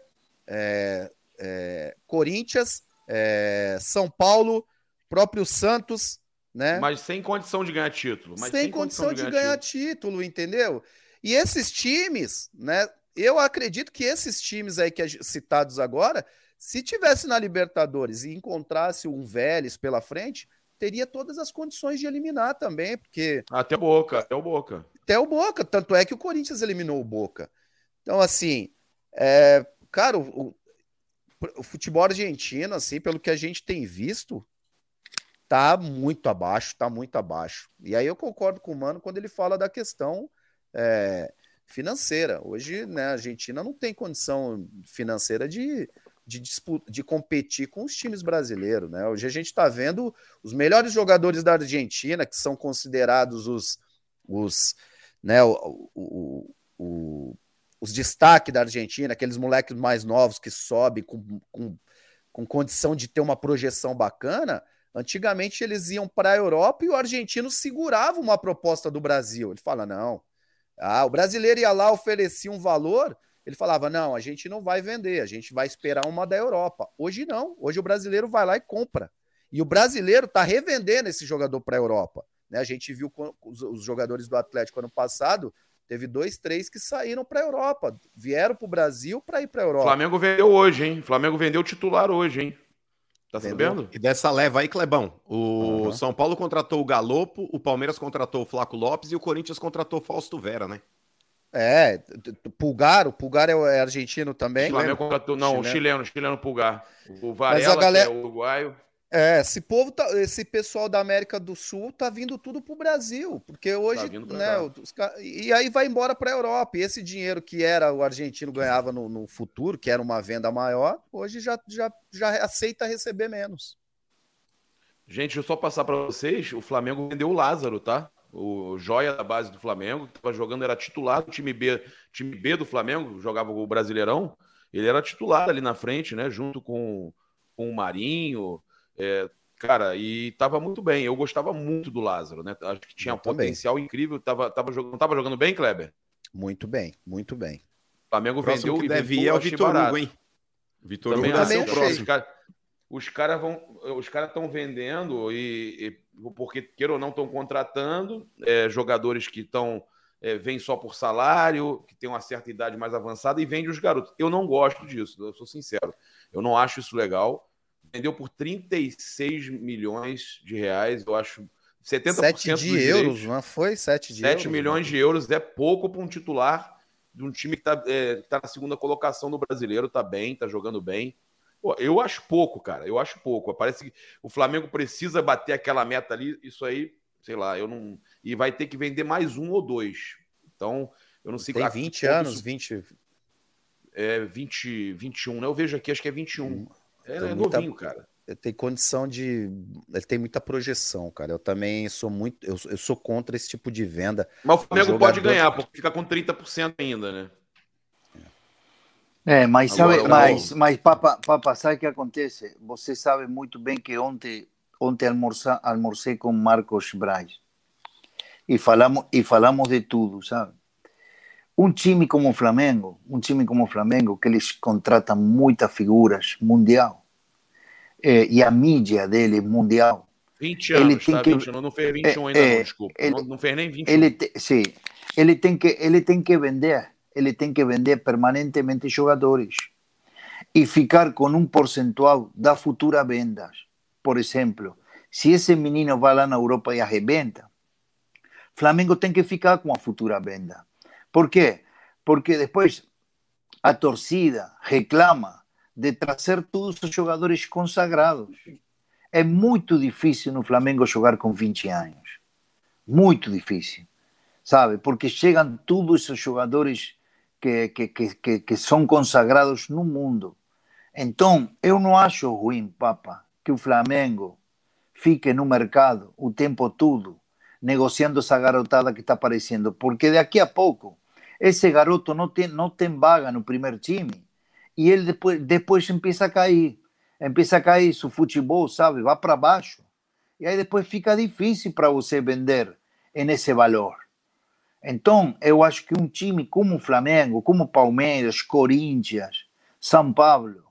é, é, Corinthians, é, São Paulo, próprio Santos, né? Mas sem condição de ganhar título. Mas sem, sem condição, condição, de ganhar, ganhar título. título, entendeu? E esses times, né? Eu acredito que esses times aí que é citados agora, se tivesse na Libertadores e encontrasse um Vélez pela frente, teria todas as condições de eliminar também, porque até o Boca, até o Boca. Até o Boca. Tanto é que o Corinthians eliminou o Boca. Então, assim, é, cara, o, o, futebol argentino, assim, pelo que a gente tem visto, tá muito abaixo, tá muito abaixo. E aí eu concordo com o Mano quando ele fala da questão é, financeira. Hoje, né, a Argentina não tem condição financeira de, de, disputa, de competir com os times brasileiros. Né? Hoje a gente está vendo os melhores jogadores da Argentina, que são considerados os, os, né, o, o, o, os destaques da Argentina, aqueles moleques mais novos que sobem com, com, com condição de ter uma projeção bacana. Antigamente eles iam para a Europa e o argentino segurava uma proposta do Brasil. Ele fala: não, ah, o brasileiro ia lá, oferecia um valor, ele falava: não, a gente não vai vender, a gente vai esperar uma da Europa. Hoje não, hoje o brasileiro vai lá e compra. E o brasileiro está revendendo esse jogador para a Europa. Né? A gente viu os, jogadores do Atlético ano passado, teve dois, três que saíram para a Europa, vieram para o Brasil para ir para a Europa. Flamengo vendeu hoje, hein? Flamengo vendeu o titular hoje, hein? Tá sabendo? E dessa leva aí, Clebão, o uhum. São Paulo contratou o Galopo, o Palmeiras contratou o Flaco Lopes e o Corinthians contratou o Fausto Vera, né? É, Pulgar, o Pulgar é, é argentino também. O Flamengo contratou, não, chileno. o chileno, chileno Pulgar. O Varela, galera... que é uruguaio. É, esse povo, tá, esse pessoal da América do Sul tá vindo tudo pro Brasil, porque hoje, tá né, os, e aí vai embora para a Europa. E esse dinheiro que era o argentino ganhava no, no, futuro, que era uma venda maior, hoje já, já, já aceita receber menos. Gente, deixa eu só passar para vocês, o Flamengo vendeu o Lázaro, tá? O joia da base do Flamengo, que estava jogando, era titular do time B, time B do Flamengo, jogava o Brasileirão. Ele era titular ali na frente, né, junto com, com o Marinho, é, cara, e tava muito bem. Eu gostava muito do Lázaro, né? Acho que tinha um potencial incrível. Tava, tava, jogando, tava jogando bem, Kleber? Muito bem, muito bem. O Flamengo Próximo vendeu que deve ir é o Vitor Hugo, hein? Vitor Hugo também próximo. Os caras vão, os caras estão vendendo e, e, porque queira ou não estão contratando é, jogadores que estão é, vêm só por salário, que tem uma certa idade mais avançada e vende os garotos. Eu não gosto disso, eu sou sincero. Eu não acho isso legal vendeu por 36 milhões de reais, eu acho 70% 7 de euros, não foi? 7 de 7 euros, milhões né? de euros é pouco para um titular de um time que está é, tá na segunda colocação no brasileiro, tá bem, tá jogando bem. Pô, eu acho pouco, cara. Eu acho pouco. Parece que o Flamengo precisa bater aquela meta ali. Isso aí, sei lá, eu não. E vai ter que vender mais um ou dois. Então, eu não sei. Tem 20 anos, 20. É, 20, 21, né? Eu vejo aqui, acho que é 21. Hum. Ele é muita, novinho, cara. Tem condição de. Ele tem muita projeção, cara. Eu também sou muito. Eu, eu sou contra esse tipo de venda. Mas o Flamengo pode ganhar, porque fica com 30% ainda, né? É, mas sabe, Agora, mas, mas Papa, Papa, sabe o que acontece? Você sabe muito bem que ontem, ontem almorça, almorcei com Marcos Braz e falamos, e falamos de tudo, sabe? Um time como o Flamengo, um time como o Flamengo, que eles contratam muitas figuras mundial, é, e a mídia dele mundial. 20 anos, ele tem tá, que, 20, não fez 21 é, ainda, é, não, desculpa. Ele, não, não fez nem 21. Ele te, sim, ele tem, que, ele tem que vender, ele tem que vender permanentemente jogadores e ficar com um percentual da futura vendas. Por exemplo, se esse menino vai lá na Europa e arrebenta, Flamengo tem que ficar com a futura venda ¿Por qué? Porque después a torcida reclama de trazer todos os jogadores consagrados. É muito difícil no Flamengo jogar com 20 anos. Muito difícil. Sabe? Porque chegam todos esses jogadores que, que, que, que são consagrados no mundo. Então, eu não acho ruim, Papa, que o Flamengo fique no mercado o tempo todo negociando essa garotada que está aparecendo, porque daqui a pouco esse garoto não tem, não tem vaga no primeiro time e ele depois, depois empieza a cair. Empieza a cair seu futebol, sabe? Vai para baixo. E aí depois fica difícil para você vender nesse valor. Então, eu acho que um time como o Flamengo, como Palmeiras, Corinthians, São Paulo,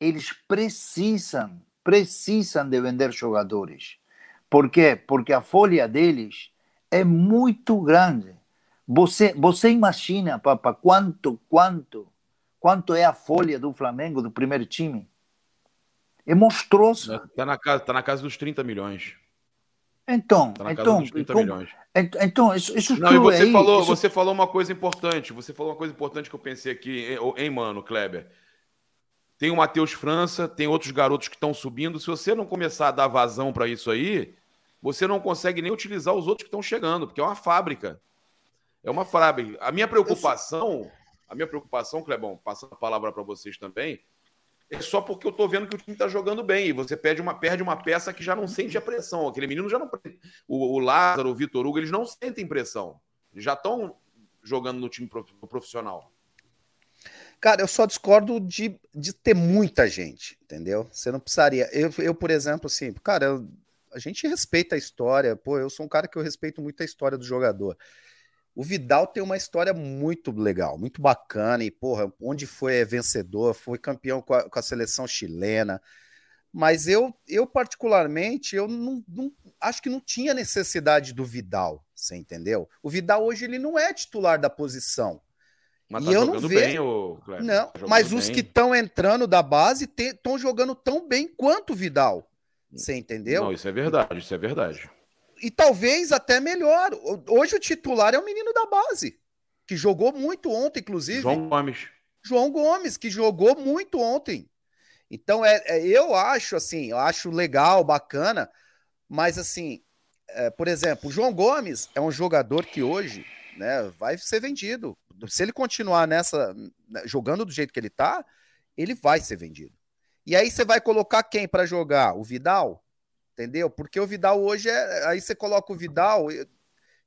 eles precisam, precisam de vender jogadores. Por quê? Porque a folha deles é muito grande. Você, você imagina, Papa, quanto, quanto, quanto é a folha do Flamengo, do primeiro time? É monstruoso. Está na, casa, tá na casa dos 30 milhões. Então, tá então, como, então isso, isso Não, e você aí, falou, isso... você falou uma coisa importante. Você falou uma coisa importante que eu pensei aqui, hein, mano, Kleber. Tem o Matheus França, tem outros garotos que estão subindo. Se você não começar a dar vazão para isso aí, você não consegue nem utilizar os outros que estão chegando, porque é uma fábrica. É uma fábrica. A minha preocupação, a minha preocupação, Clebão, passando a palavra para vocês também, é só porque eu tô vendo que o time tá jogando bem. E você perde uma, perde uma peça que já não sente a pressão. Aquele menino já não. O, o Lázaro, o Vitor Hugo, eles não sentem pressão. Eles já estão jogando no time profissional. Cara, eu só discordo de, de ter muita gente, entendeu? Você não precisaria. Eu, eu por exemplo, assim, cara, eu, a gente respeita a história. Pô, eu sou um cara que eu respeito muito a história do jogador. O Vidal tem uma história muito legal, muito bacana, e, porra, onde foi é vencedor, foi campeão com a, com a, seleção chilena. Mas eu, eu particularmente, eu não, não, acho que não tinha necessidade do Vidal, você entendeu? O Vidal hoje ele não é titular da posição. Mas tá e eu não vejo. Bem, o não, tá mas os bem. que estão entrando da base estão jogando tão bem quanto o Vidal. Você entendeu? Não, isso é verdade, isso é verdade e talvez até melhor. Hoje o titular é o menino da base, que jogou muito ontem, inclusive. João Gomes. João Gomes, que jogou muito ontem. Então, é, é eu acho assim, eu acho legal, bacana, mas assim, é, por exemplo, o João Gomes é um jogador que hoje né, vai ser vendido. Se ele continuar nessa, né, jogando do jeito que ele tá, ele vai ser vendido. E aí você vai colocar quem para jogar? O Vidal? Entendeu? Porque o Vidal hoje é. Aí você coloca o Vidal. Eu,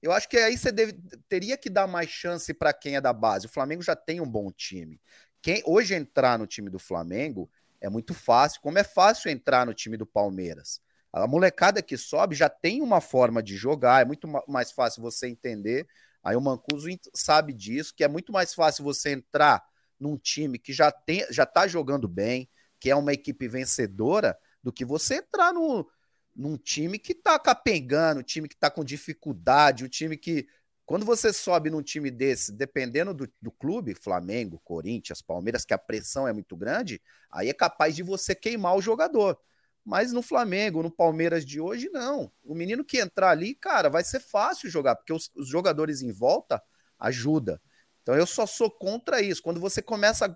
eu acho que aí você deve, teria que dar mais chance para quem é da base. O Flamengo já tem um bom time. Quem hoje entrar no time do Flamengo é muito fácil, como é fácil entrar no time do Palmeiras. A molecada que sobe já tem uma forma de jogar, é muito mais fácil você entender. Aí o Mancuso sabe disso, que é muito mais fácil você entrar num time que já tem, já tá jogando bem, que é uma equipe vencedora, do que você entrar no, num time que tá capengando, um time que tá com dificuldade, um time que. Quando você sobe num time desse, dependendo do, do clube, Flamengo, Corinthians, Palmeiras, que a pressão é muito grande, aí é capaz de você queimar o jogador. Mas no Flamengo, no Palmeiras de hoje, não. O menino que entrar ali, cara, vai ser fácil jogar, porque os, os jogadores em volta ajuda. Então eu só sou contra isso. Quando você começa a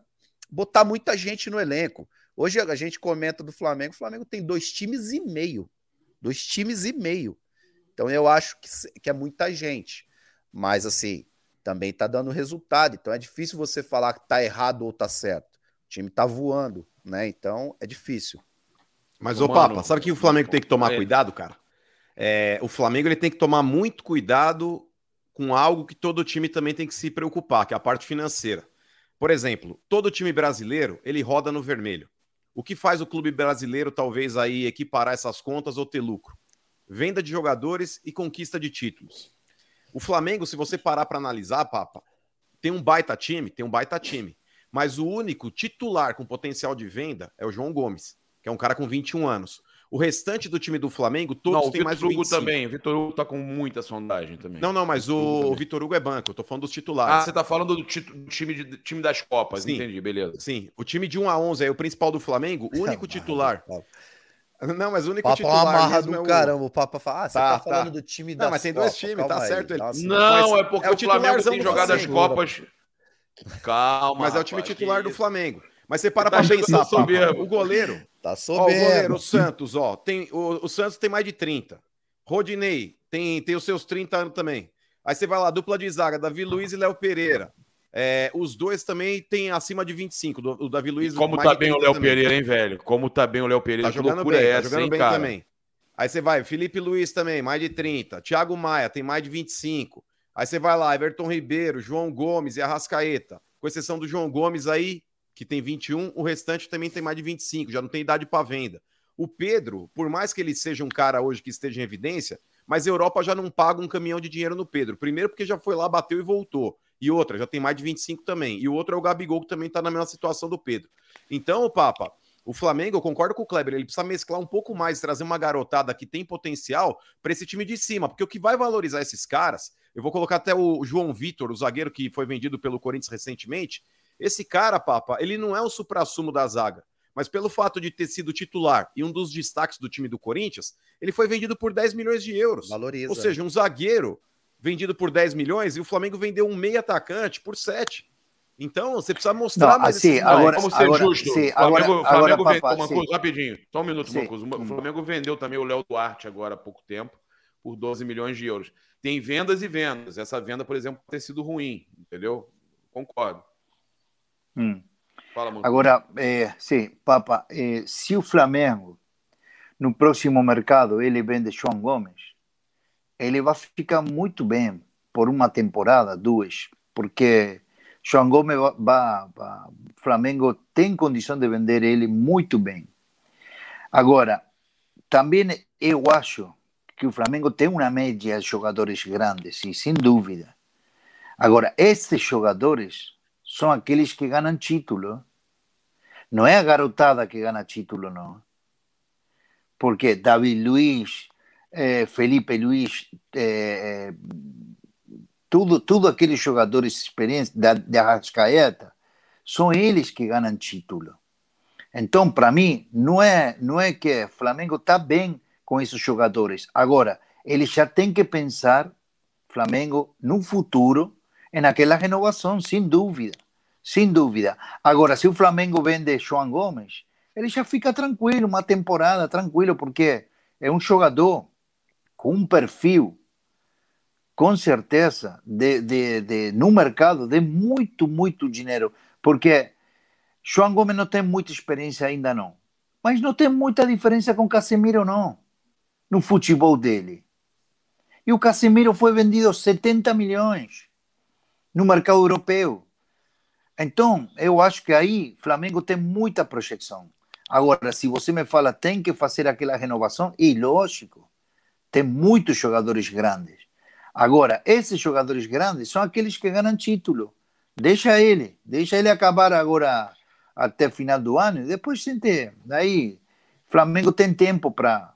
botar muita gente no elenco. Hoje a gente comenta do Flamengo, o Flamengo tem dois times e meio dois times e meio. Então eu acho que, que é muita gente. Mas assim, também tá dando resultado. Então é difícil você falar que tá errado ou tá certo. O time tá voando, né? Então é difícil. Mas, ô, Papa, sabe que o Flamengo tem que tomar cuidado, cara? É, o Flamengo ele tem que tomar muito cuidado com algo que todo time também tem que se preocupar, que é a parte financeira. Por exemplo, todo time brasileiro ele roda no vermelho. O que faz o clube brasileiro talvez aí equiparar essas contas ou ter lucro? Venda de jogadores e conquista de títulos. O Flamengo, se você parar para analisar, Papa, tem um baita time, tem um baita time. Mas o único titular com potencial de venda é o João Gomes, que é um cara com 21 anos. O restante do time do Flamengo, todos não, têm mais 25. Hugo também. O Vitor Hugo tá com muita sondagem também. Não, não, mas o, o Vitor Hugo é banco. Eu tô falando dos titulares. Ah, você tá falando do, time, de, time das Copas, sim, entendi, beleza. Sim, o time de 1 a 11 é o principal do Flamengo, o único titular. Não, mas o único Papa titular. Amarra do é o... caramba. O Papa fala, ah, você tá, tá falando tá. do time da. Não, mas tem dois times, tá certo. Ele... Não, é porque é o, Flamengo tem jogado as Copas. Calma. Mas é o time titular do Flamengo. Mas você para tá pra pensar, o goleiro. Tá soberbo. Ó, o goleiro, o Santos, ó. Tem, o, o Santos tem mais de 30. Rodinei tem, tem os seus 30 anos também. Aí você vai lá, dupla de zaga, Davi Luiz e Léo Pereira. É, os dois também têm acima de 25. Do, o Davi Luiz. Como tá bem o Léo Pereira, hein, velho? Como tá bem o Léo Pereira? Tá jogando bem, é essa, tá jogando hein, bem cara? também. Aí você vai, Felipe Luiz também, mais de 30. Thiago Maia tem mais de 25. Aí você vai lá, Everton Ribeiro, João Gomes e Arrascaeta. Com exceção do João Gomes aí, que tem 21, o restante também tem mais de 25, já não tem idade para venda. O Pedro, por mais que ele seja um cara hoje que esteja em evidência, mas a Europa já não paga um caminhão de dinheiro no Pedro. Primeiro, porque já foi lá, bateu e voltou. E outra, já tem mais de 25 também. E o outro é o Gabigol, que também está na mesma situação do Pedro. Então, Papa, o Flamengo, eu concordo com o Kleber, ele precisa mesclar um pouco mais, trazer uma garotada que tem potencial para esse time de cima, porque o que vai valorizar esses caras, eu vou colocar até o João Vitor, o zagueiro que foi vendido pelo Corinthians recentemente, esse cara, Papa, ele não é o supra-sumo da zaga. mas pelo fato de ter sido titular e um dos destaques do time do Corinthians, ele foi vendido por 10 milhões de euros. Valoriza. Ou seja, um zagueiro vendido por 10 milhões e o Flamengo vendeu um meio atacante por 7. Então, você precisa mostrar não, mais assim, agora, Vamos ser agora, justo. Sim, Flamengo, agora, Flamengo agora, vendeu, Mancuso, rapidinho, só um minuto, sim. Mancuso. O Flamengo vendeu também o Léo Duarte agora há pouco tempo por 12 milhões de euros. Tem vendas e vendas. Essa venda, por exemplo, pode ter sido ruim, entendeu? Concordo. Hum. Fala. Agora, é, sim, Papa, é, se o Flamengo no próximo mercado ele vende João Gomes, ele vai ficar muito bem por uma temporada, duas, porque João Gomes vai, vai, Flamengo tem condição de vender ele muito bem. Agora, também eu acho que o Flamengo tem uma média de jogadores grandes, e sem dúvida. Agora, esses jogadores são aqueles que ganham título. Não é a garotada que ganha título, não. Porque David Luiz, eh, Felipe Luiz, eh, tudo, tudo aqueles jogadores experientes da, da Arrascaeta, são eles que ganham título. Então, para mim, não é, não é que Flamengo está bem com esses jogadores. Agora, ele já tem que pensar, Flamengo, no futuro, naquela renovação, sem dúvida. Sem dúvida. Agora, se o Flamengo vende João Gomes, ele já fica tranquilo, uma temporada tranquilo, porque é um jogador com um perfil com certeza, de, de, de, no mercado, de muito, muito dinheiro. Porque João Gomes não tem muita experiência ainda, não. Mas não tem muita diferença com Casemiro, não. No futebol dele. E o Casemiro foi vendido 70 milhões no mercado europeu. Então, eu acho que aí Flamengo tem muita projeção. Agora, se você me fala, tem que fazer aquela renovação, e lógico, tem muitos jogadores grandes. Agora, esses jogadores grandes são aqueles que ganham título. Deixa ele, deixa ele acabar agora até final do ano, e depois sente. Daí, Flamengo tem tempo para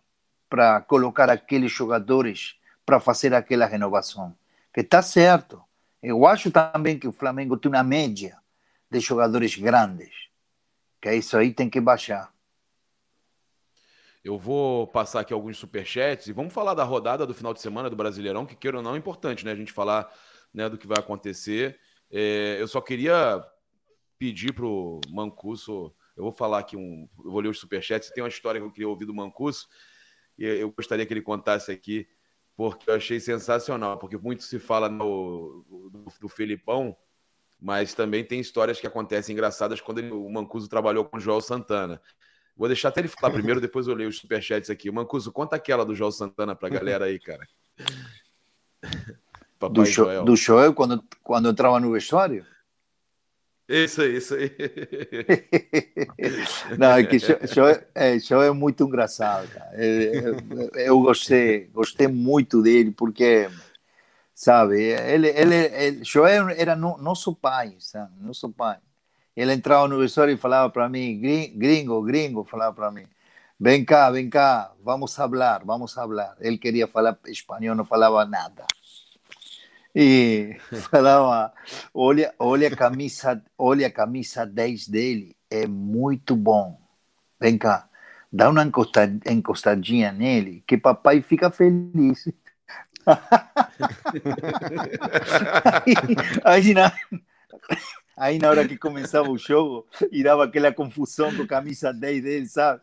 para colocar aqueles jogadores para fazer aquela renovação. Que está certo. Eu acho também que o Flamengo tem uma média de jogadores grandes. Que isso aí tem que baixar. Eu vou passar aqui alguns superchats e vamos falar da rodada do final de semana do Brasileirão, que queira ou não é importante, né? A gente falar né, do que vai acontecer. É, eu só queria pedir para o Mancuso, eu vou falar aqui um, eu vou ler os superchats, tem uma história que eu queria ouvir do Mancuso, e eu gostaria que ele contasse aqui, porque eu achei sensacional, porque muito se fala no, do, do Felipão, mas também tem histórias que acontecem engraçadas quando ele, o Mancuso trabalhou com o Joel Santana. Vou deixar até ele falar primeiro, depois eu leio os superchats aqui. Mancuso, conta aquela do João Santana pra galera aí, cara. Papai do, Joel. do Joel quando, quando entrava no vestuário? Isso aí, isso aí. Não, é que Joel, é, Joel é muito engraçado, cara. Eu, eu, eu, gostei, gostei muito dele, porque, sabe, ele, ele, ele Joel era no, nosso pai, sabe? Nosso pai. Ele entrava no vestuário e falava para mim, gringo, gringo, falava para mim, vem cá, vem cá, vamos falar, vamos falar. Ele queria falar espanhol, não falava nada. E falava, olha, olha a camisa, olha a camisa 10 dele, é muito bom. Vem cá, dá uma encostadinha nele, que papai fica feliz. Aí, aí, Aí na hora que começava o jogo, e dava aquela confusão com a camisa 10 dele, sabe?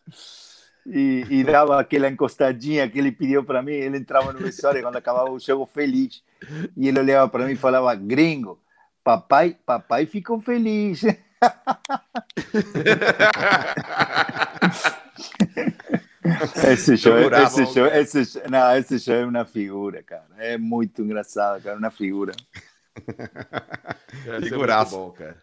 E, e dava aquela encostadinha que ele pediu para mim. Ele entrava no vestiário quando acabava o jogo feliz. E ele olhava para mim e falava: Gringo, papai, papai ficou feliz. esse show, esse show, esse, não, esse show é uma figura, cara. É muito engraçado, cara, uma figura. É, Figuraço. É bom, cara.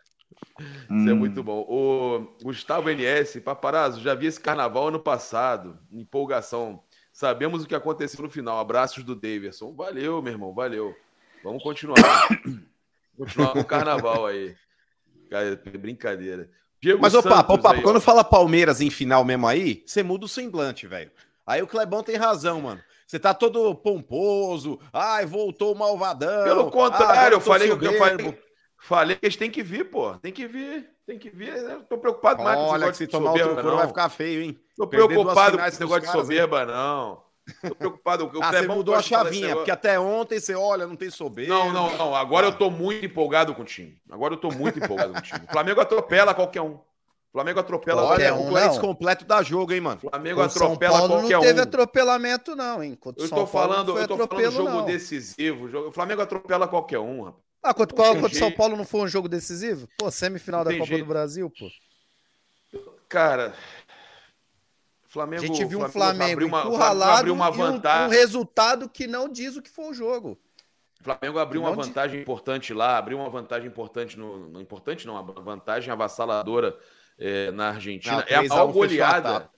Hum. Isso é muito bom. O Gustavo NS, paparazzo, já vi esse carnaval ano passado. Empolgação. Sabemos o que aconteceu no final. Abraços do Davidson. Valeu, meu irmão, valeu. Vamos continuar. continuar com o carnaval aí. Cara, brincadeira. Diego Mas, ô Papo, ô Papo, quando fala Palmeiras em final mesmo aí, você muda o semblante, velho. Aí o Clebão tem razão, mano. Você tá todo pomposo. Ai, voltou o malvadão. Pelo contrário, ah, eu falei que eu falei, falei que eles têm que vir, pô. Tem que vir. Tem que ver, né? Tô preocupado mais com esse negócio se de tomar soberba, o não. vai ficar feio, hein? Tô preocupado com esse negócio de soberba, não. Tô preocupado. ah, você mudou a chavinha, porque até ontem você olha, não tem soberba. Não, não, não. Agora eu tô muito empolgado com o time. Agora eu tô muito empolgado com o time. O Flamengo atropela qualquer um. Flamengo atropela Olha, qualquer um. O Corinthians completo da jogo, hein, mano? Flamengo Com atropela São Paulo qualquer não teve um. atropelamento, não, hein? Contra eu tô falando, eu tô falando jogo não. decisivo. O Flamengo atropela qualquer um, rapaz. Ah, contra, qual, contra São Paulo não foi um jogo decisivo? Pô, semifinal da Copa jeito. do Brasil, pô. Cara, Flamengo, a gente viu um Flamengo, Flamengo encurralado abriu uma vantagem. Um, um, resultado que não diz o que foi o jogo. O Flamengo abriu uma vantagem diz... importante lá, abriu uma vantagem importante no, no importante não, uma vantagem avassaladora é, na Argentina. Não, é a maior goleada.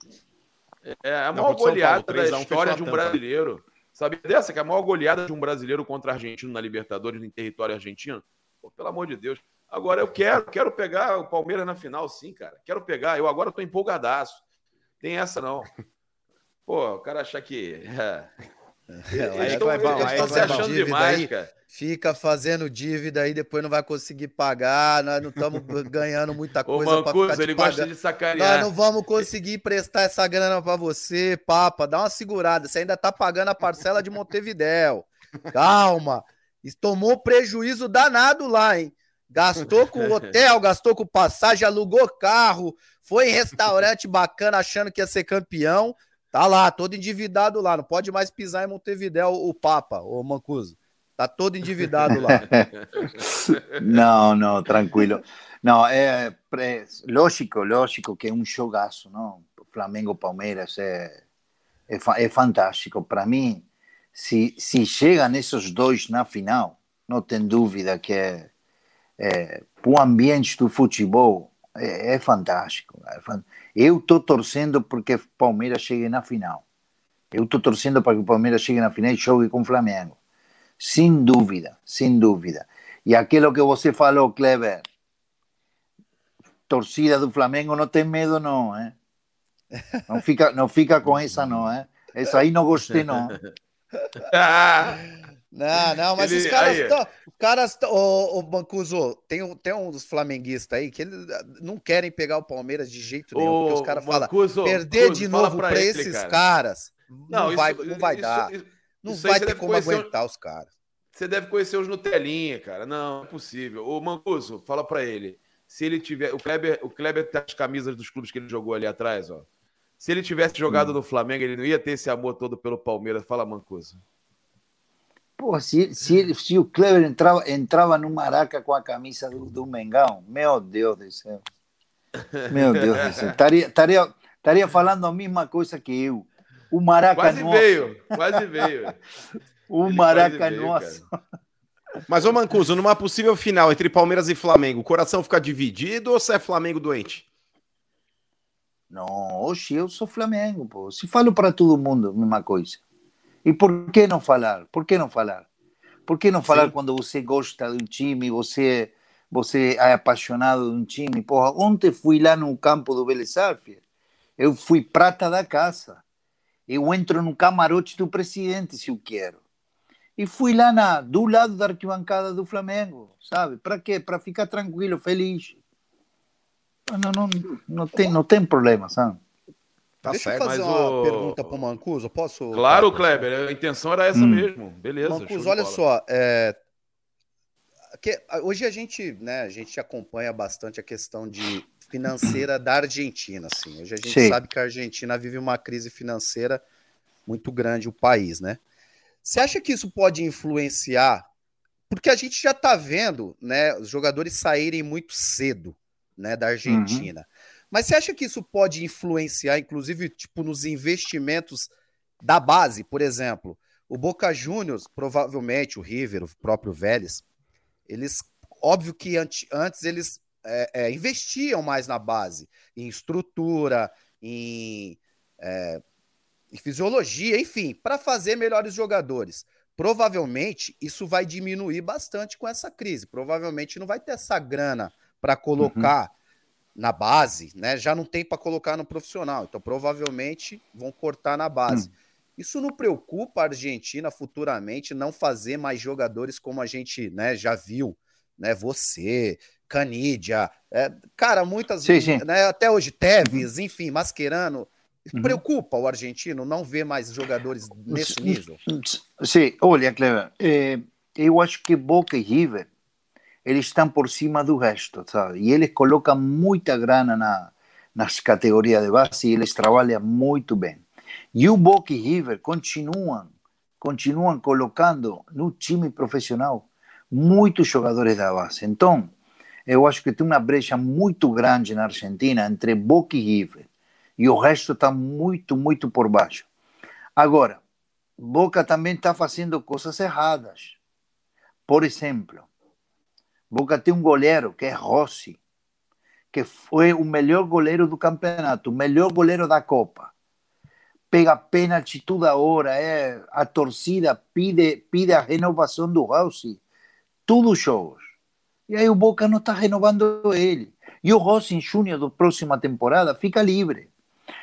É a maior não, goleada Paulo, da história de um brasileiro. Sabia dessa? Que é a maior goleada de um brasileiro contra argentino na Libertadores em território argentino? Pô, pelo amor de Deus. Agora eu quero, quero pegar o Palmeiras na final, sim, cara. Quero pegar. Eu agora tô empolgadaço. Tem essa, não. Pô, o cara achar que. É. Eles estão se achando demais, aí. cara fica fazendo dívida aí, depois não vai conseguir pagar, nós não estamos ganhando muita coisa para ficar ele gosta de sacanear. Nós não vamos conseguir prestar essa grana para você, papa, dá uma segurada, você ainda tá pagando a parcela de Montevidéu. Calma, tomou prejuízo danado lá, hein? Gastou com hotel, gastou com passagem, alugou carro, foi em restaurante bacana achando que ia ser campeão. Tá lá, todo endividado lá, não pode mais pisar em Montevidéu o Papa, o Mancuso. Tá todo endividado lá. não, não, tranquilo. Não, é, é, lógico, lógico que é um jogaço, não? Flamengo-Palmeiras é, é, é fantástico. Para mim, se, se chegam esses dois na final, não tem dúvida que é, é o ambiente do futebol é, é fantástico. É Eu estou torcendo porque o Palmeiras chegue na final. Eu estou torcendo para que o Palmeiras chegue na final e jogue com o Flamengo. Sin dúvida, sin dúvida. E aquilo que você falou, Clever, torcida do Flamengo não tem medo, não, eh? Não fica, não fica com essa, não, eh? Essa aí não gostei, não. Não, não, mas ele, os caras estão. caras Ô, ô Bancuso, tem, tem uns flamenguistas aí que eles não querem pegar o Palmeiras de jeito nenhum, ô, porque os caras falam perder de novo para esses cara. caras. Não, não, vai, isso, não vai isso, dar. Isso, não vai ter como aguentar os caras. Você deve conhecer os Nutelinha, cara. Não, é possível. O Mancuso, fala para ele. Se ele tiver. O Kleber, o Kleber tem as camisas dos clubes que ele jogou ali atrás, ó. Se ele tivesse jogado hum. no Flamengo, ele não ia ter esse amor todo pelo Palmeiras. Fala, Mancuso. Pô, se, se, se o Kleber entrava, entrava no Maraca com a camisa do, do Mengão, meu Deus do céu. Meu Deus do céu. Estaria, estaria, estaria falando a mesma coisa que eu. O Maraca Quase nosso. veio, quase veio. o Ele Maraca veio, nosso. Mas, ô Mancuso, numa possível final entre Palmeiras e Flamengo, o coração fica dividido ou você é Flamengo doente? Não, hoje eu sou Flamengo, pô. Se falo para todo mundo a mesma coisa. E por que não falar? Por que não falar? Por que não falar Sim. quando você gosta de um time, você, você é apaixonado de um time? Porra, ontem fui lá no campo do Vélez Eu fui prata da casa. Eu entro no camarote do presidente se eu quero. E fui lá na, do lado da arquibancada do Flamengo, sabe? Para quê? Para ficar tranquilo, feliz. Não, não, não, tem, não tem problema, sabe? Tá Deixa certo, eu fazer uma o... pergunta para o Mancuso, posso? Claro, Kleber, a intenção era essa hum. mesmo. Beleza. Mancuso, olha só, é... que, hoje a gente, né, a gente acompanha bastante a questão de financeira da Argentina. Assim. Hoje a gente Sim. sabe que a Argentina vive uma crise financeira muito grande, o país, né? Você acha que isso pode influenciar? Porque a gente já está vendo né, os jogadores saírem muito cedo né, da Argentina. Uhum. Mas você acha que isso pode influenciar, inclusive, tipo, nos investimentos da base? Por exemplo, o Boca Juniors, provavelmente, o River, o próprio Vélez, eles, óbvio que antes eles é, é, investiam mais na base, em estrutura, em, é, em fisiologia, enfim, para fazer melhores jogadores. Provavelmente isso vai diminuir bastante com essa crise. Provavelmente não vai ter essa grana para colocar uhum. Na base, né? Já não tem para colocar no profissional. Então provavelmente vão cortar na base. Uhum. Isso não preocupa a Argentina futuramente não fazer mais jogadores como a gente né, já viu né? Você, Canidia, é, cara, muitas, sim, sim. Né, até hoje, Teves, enfim, Mascherano. Uhum. Preocupa o argentino não ver mais jogadores nesse nível? Sim, olha, Cleber, é, eu acho que Boca e River eles estão por cima do resto, sabe? E eles colocam muita grana na, nas categorias de base e eles trabalham muito bem. E o Boca e River continuam, continuam colocando no time profissional muitos jogadores da base. Então, eu acho que tem uma brecha muito grande na Argentina entre Boca e River. E o resto está muito, muito por baixo. Agora, Boca também está fazendo coisas erradas. Por exemplo, Boca tem um goleiro que é Rossi, que foi o melhor goleiro do campeonato, o melhor goleiro da Copa. Pega pênalti toda hora, é, a torcida pede, pede a renovação do Rossi, todos os jogos. E aí o Boca não está renovando ele. E o Rossi, em junho da próxima temporada, fica livre.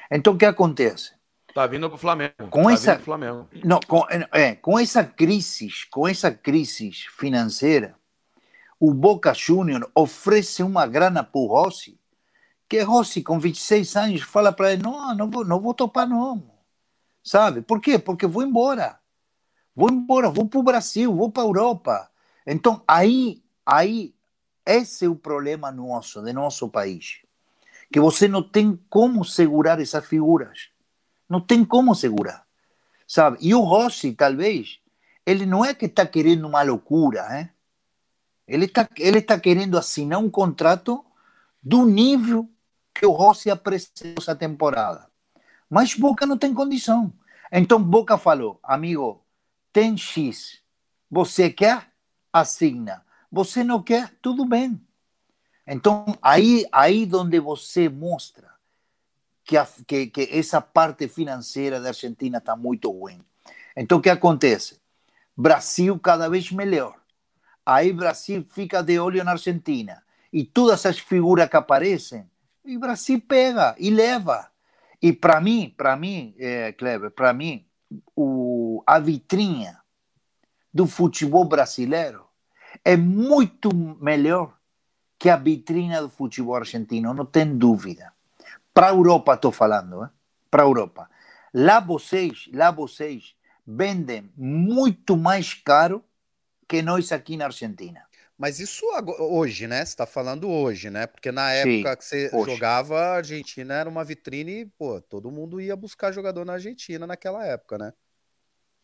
Então, o que acontece? Tá vindo para o Flamengo. Com tá essa, Flamengo. Não, com, é, com essa crise, com essa crise financeira, o Boca Junior oferece uma grana para o Rossi, que Rossi, com 26 anos, fala para ele: não, não vou, não vou topar, não. Sabe? Por quê? Porque vou embora. Vou embora, vou para o Brasil, vou para a Europa. Então, aí, aí, esse é o problema nosso, de nosso país. Que você não tem como segurar essas figuras. Não tem como segurar. Sabe? E o Rossi, talvez, ele não é que está querendo uma loucura, hein? Ele está ele tá querendo assinar um contrato do nível que o Rossi apresentou essa temporada. Mas Boca não tem condição. Então Boca falou, amigo, tem X. Você quer? Assina. Você não quer? Tudo bem. Então, aí, aí onde você mostra que, a, que, que essa parte financeira da Argentina está muito ruim. Então, o que acontece? Brasil cada vez melhor. Aí Brasil fica de olho na Argentina. E todas as figuras que aparecem, e Brasil pega e leva. E para mim, para mim, é, Kleber, para mim, o, a vitrinha do futebol brasileiro é muito melhor que a vitrina do futebol argentino, não tem dúvida. Para a Europa estou falando, para a Europa. Lá vocês, lá vocês vendem muito mais caro que nós aqui na Argentina. Mas isso hoje, né? Você está falando hoje, né? Porque na época Sim, que você hoje. jogava, a Argentina era uma vitrine, pô, todo mundo ia buscar jogador na Argentina naquela época, né?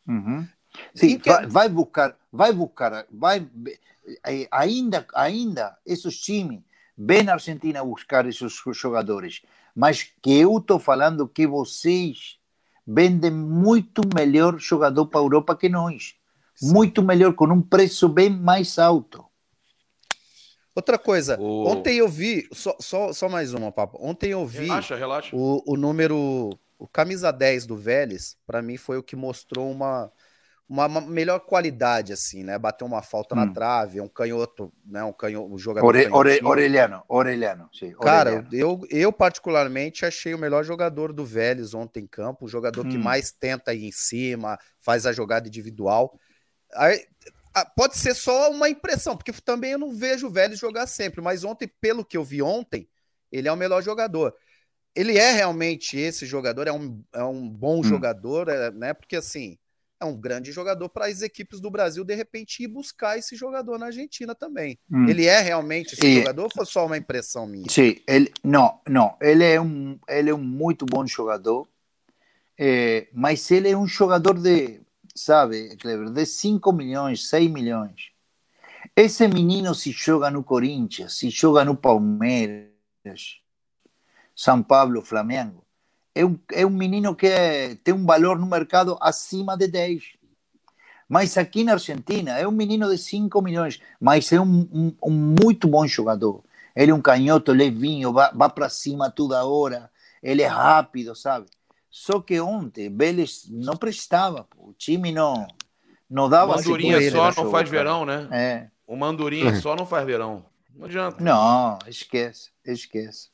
Uhum. Sim, que... vai, vai, buscar, vai buscar, vai eh, ainda, ainda esses times vêm na Argentina buscar esses jogadores, mas que eu estou falando que vocês vendem muito melhor jogador para a Europa que nós muito melhor, com um preço bem mais alto. Outra coisa, o... ontem eu vi, só, só, só mais uma, papo. Ontem eu vi relaxa, relaxa. O, o número, o camisa 10 do Vélez, para mim foi o que mostrou uma, uma, uma, melhor qualidade, assim, né? Bateu uma falta hum. na trave, um canhoto, né? Um canhoto, um jogador. Ore, ore, Orelhano, Orelhano, sim. Cara, eu, eu particularmente achei o melhor jogador do Vélez ontem em campo, o jogador hum. que mais tenta ir em cima, faz a jogada individual. Aí, pode ser só uma impressão, porque também eu não vejo o Vélez jogar sempre, mas ontem, pelo que eu vi ontem, ele é o melhor jogador. Ele é realmente esse jogador, é um, é um bom hum. jogador, é, né? Porque assim, é um grande jogador para as equipes do Brasil de repente ir buscar esse jogador na Argentina também. Hum. Ele é realmente esse e, jogador ou foi só uma impressão minha? Sim, ele não, não, ele é um, ele é um muito bom jogador, é, mas ele é um jogador de sabe, Cleber, de 5 milhões, 6 milhões. Esse menino se joga no Corinthians, se joga no Palmeiras, São Paulo, Flamengo. É um, é um menino que é, tem um valor no mercado acima de 10. Mas aqui na Argentina é um menino de 5 milhões, mas é um, um, um, muito bom jogador. Ele é um canhoto levinho, vai, vai para cima toda hora, ele é rápido, sabe? Só que ontem Vélez não prestava, o time não, não dava. Mandurinha só não faz verão, né? É. O Mandurinha só não faz verão. Não adianta. Não, esquece, esquece.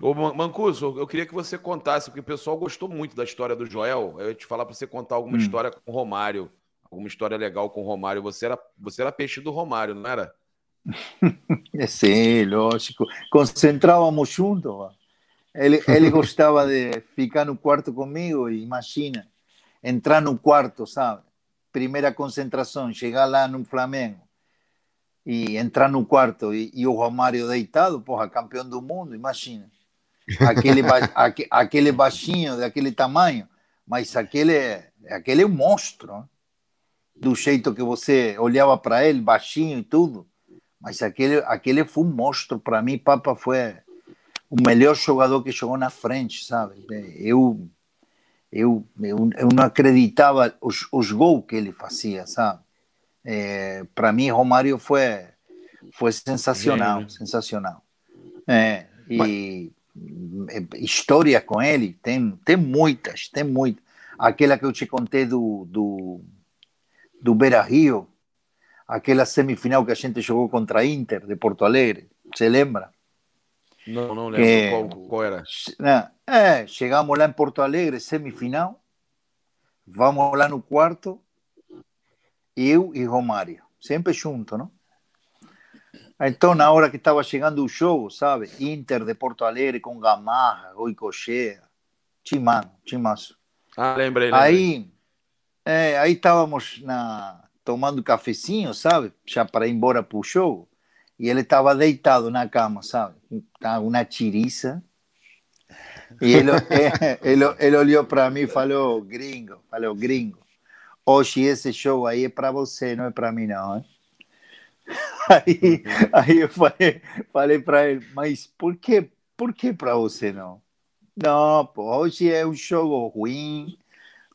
Ô, Mancuso, eu queria que você contasse, porque o pessoal gostou muito da história do Joel. Eu ia te falar para você contar alguma hum. história com o Romário, alguma história legal com o Romário. Você era, você era peixe do Romário, não era? Sim, lógico. Concentrávamos juntos. Ele, ele gostava de ficar no quarto comigo e imagina, entrar no quarto, sabe? Primeira concentração, chegar lá no Flamengo e entrar no quarto e, e o Romário deitado, porra, campeão do mundo, imagina. Aquele, ba, aquele baixinho, daquele tamanho, mas aquele, aquele é um monstro. Do jeito que você olhava para ele, baixinho e tudo. Mas aquele, aquele foi um monstro para mim. Papa foi o melhor jogador que jogou na frente, sabe? Eu, eu, eu, eu não acreditava os, os gols que ele fazia, sabe? É, para mim, Romário foi, foi sensacional, Gênio. sensacional. É, e Mas... história com ele tem, tem muitas, tem muitas. Aquela que eu te contei do, do, do Beira Rio, aquela semifinal que a gente jogou contra a Inter de Porto Alegre, você lembra? Não, não lembro qual, qual, era. É, chegamos lá em Porto Alegre, semifinal, vamos lá no quarto, eu e Romário, sempre junto, não? Então, na hora que estava chegando o jogo, sabe? Inter de Porto Alegre com Gamarra, Goicochea, Timão, Timaço. Ah, lembrei, lembrei. Aí, é, aí estávamos na, tomando cafezinho, sabe? Já para ir embora para o show. E ele estava deitado na cama, sabe? Uma tiriça. E ele, ele, ele olhou para mim e falou, gringo, falou, gringo, hoje esse show aí é para você, não é para mim não, hein? Aí, aí eu falei, falei para ele, mas por que, por que para você não? Não, pô, hoje é um jogo ruim,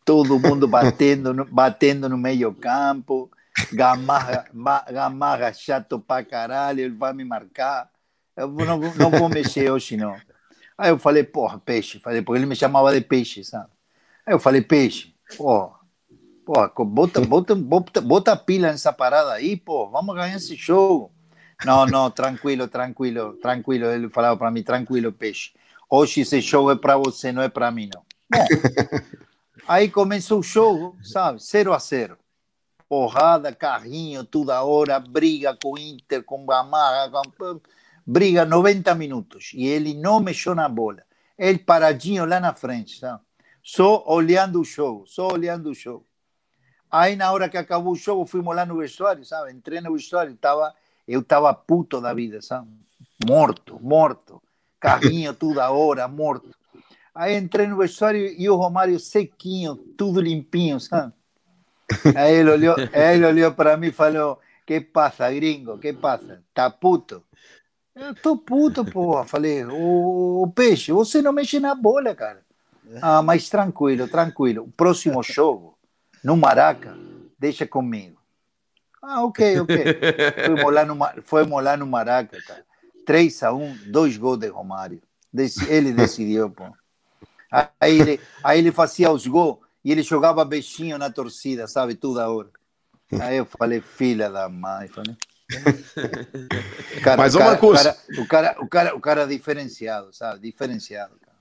todo mundo batendo, batendo no meio campo, Gamarra, Gamarra chato pra caralho, ele vai me marcar. Eu não, não vou mexer hoje, não. Aí eu falei, porra, peixe. Falei, porque ele me chamava de peixe, sabe? Aí eu falei, peixe, porra, porra, bota, bota, bota, bota pilha nessa parada aí, pô, vamos ganhar esse jogo. Não, não, tranquilo, tranquilo, tranquilo. Ele falava para mim, tranquilo, peixe. Hoje esse jogo é para você, não é para mim, não. Bom, aí começou o jogo, sabe? 0 a 0 porrada, carrinho, toda hora, briga com o Inter, com Gamarra, com... briga 90 minutos. E ele não mexeu na bola. Ele paradinho lá na frente, sabe? Só olhando o jogo, só olhando o jogo. Aí, na hora que acabou o jogo, fomos lá no vestuário, sabe? Entrei no vestuário, tava, eu estava puto da vida, sabe? Morto, morto. Carrinho toda hora, morto. Aí entrei no vestuário e o Romário sequinho, tudo limpinho, sabe? Aí ele olhou, ele olhou para mim e falou: Que passa, gringo? Que passa? Tá puto? Eu tô puto, porra. Falei: o, o peixe, você não mexe na bola, cara. Ah, mas tranquilo, tranquilo. O próximo jogo, no Maraca, deixa comigo. Ah, ok, ok. Fomos lá no, no Maraca, cara. 3 a 1, dois gols de Romário. Ele decidiu, pô. Aí ele, aí ele fazia os gols e ele jogava beijinho na torcida, sabe, toda hora. Aí eu falei, filha da mãe, falei. Cara, Mas Marcos... o, cara, o, cara, o, cara, o cara diferenciado, sabe? Diferenciado. Cara.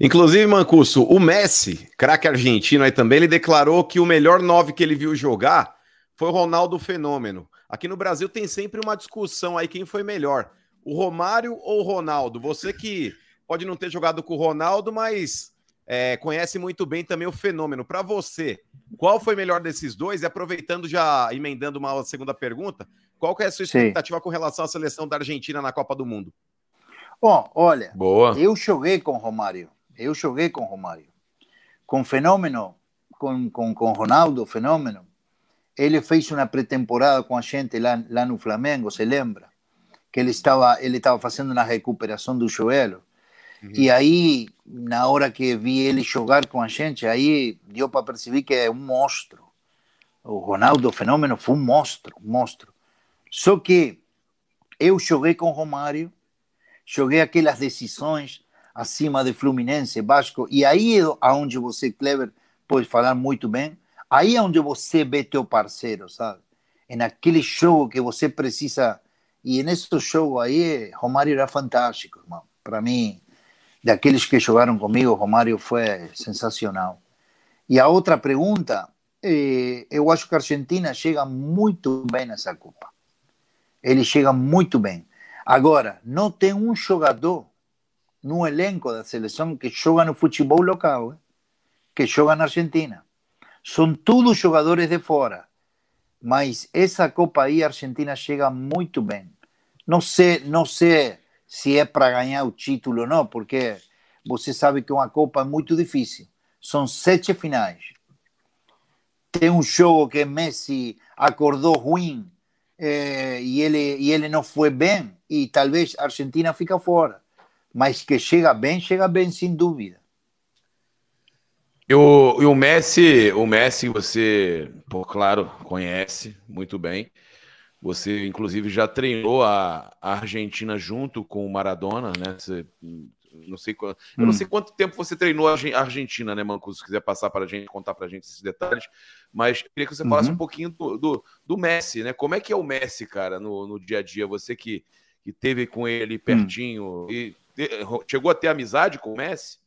Inclusive, Mancuso, o Messi, craque argentino aí também, ele declarou que o melhor nove que ele viu jogar foi o Ronaldo Fenômeno. Aqui no Brasil tem sempre uma discussão aí quem foi melhor, o Romário ou o Ronaldo. Você que pode não ter jogado com o Ronaldo, mas é, conhece muito bem também o fenômeno. Para você, qual foi melhor desses dois? E aproveitando, já emendando uma segunda pergunta, qual que é a sua expectativa Sim. com relação à seleção da Argentina na Copa do Mundo? Bom, olha, Boa. eu joguei com Romário, eu joguei com Romário. Com Fenômeno, com, com, com Ronaldo, Fenômeno, ele fez uma pré-temporada com a gente lá, lá no Flamengo, se lembra? Que ele estava, ele estava fazendo uma recuperação do joelho Uhum. E aí, na hora que vi ele jogar com a gente, aí deu para perceber que é um monstro. O Ronaldo Fenômeno foi um monstro, um monstro. Só que eu joguei com o Romário, joguei aquelas decisões acima de Fluminense, Vasco, e aí é onde você, Clever, pode falar muito bem, aí é onde você vê teu parceiro, sabe? É naquele jogo que você precisa, e nesse jogo aí, Romário era fantástico, irmão. Para mim, daqueles que jogaram comigo, Romário foi sensacional. E a outra pergunta, eh, eu acho que a Argentina chega muito bem nessa Copa. Ele chega muito bem. Agora, não tem um jogador no elenco da seleção que joga no futebol local, eh? que joga na Argentina. São todos jogadores de fora. Mas essa Copa aí, a Argentina chega muito bem. Não sei, não sei se é para ganhar o título ou não, porque você sabe que uma Copa é muito difícil. São sete finais. Tem um jogo que Messi acordou ruim eh, e, ele, e ele não foi bem, e talvez a Argentina fica fora. Mas que chega bem, chega bem, sem dúvida. E o, e o Messi, o Messi você, claro, conhece muito bem. Você, inclusive, já treinou a, Argentina junto com o Maradona, né? Você, não sei hum. Eu não hum. sei quanto tempo você treinou a Argentina, né, Manco? Se quiser passar para a gente, contar para a gente esses detalhes. Mas queria que você falasse uhum. um pouquinho do, do, do, Messi, né? Como é que é o Messi, cara, no, no dia a dia? Você que, que teve com ele hum. pertinho hum. e chegou a ter amizade com o Messi?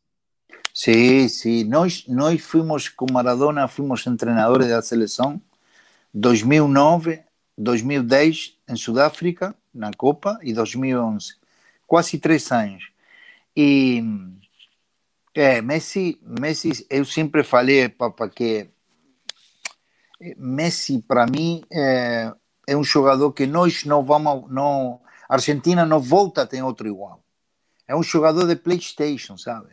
Sim, sim. Nós, nós fomos com Maradona, fomos treinadores da seleção 2009, 2010 em Sudáfrica, na Copa, e 2011. Quase três anos. E é, Messi, Messi, eu sempre falei, para que Messi, para mim, é, é um jogador que nós não vamos. Não, Argentina não volta a ter outro igual. É um jogador de PlayStation, sabe?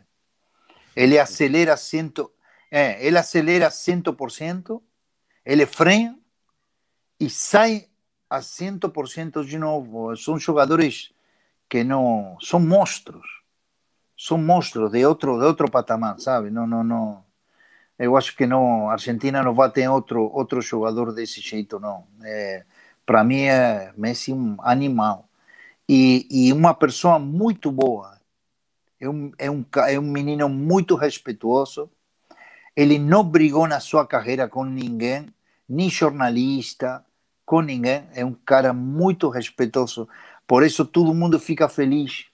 Ele acelera cento, é, ele acelera 100%, ele freia e sai a 100% de novo. São jogadores que não são monstros. São monstros de outro de outro patamar, sabe? Não, não, não. Eu acho que não, a Argentina não vai ter outro outro jogador desse jeito, não. É, Para mim é Messi um animal e, e uma pessoa muito boa. É um, é, um, é um menino muito respeituoso. Ele não brigou na sua carreira com ninguém, nem jornalista, com ninguém. É um cara muito respeitoso. Por isso todo mundo fica feliz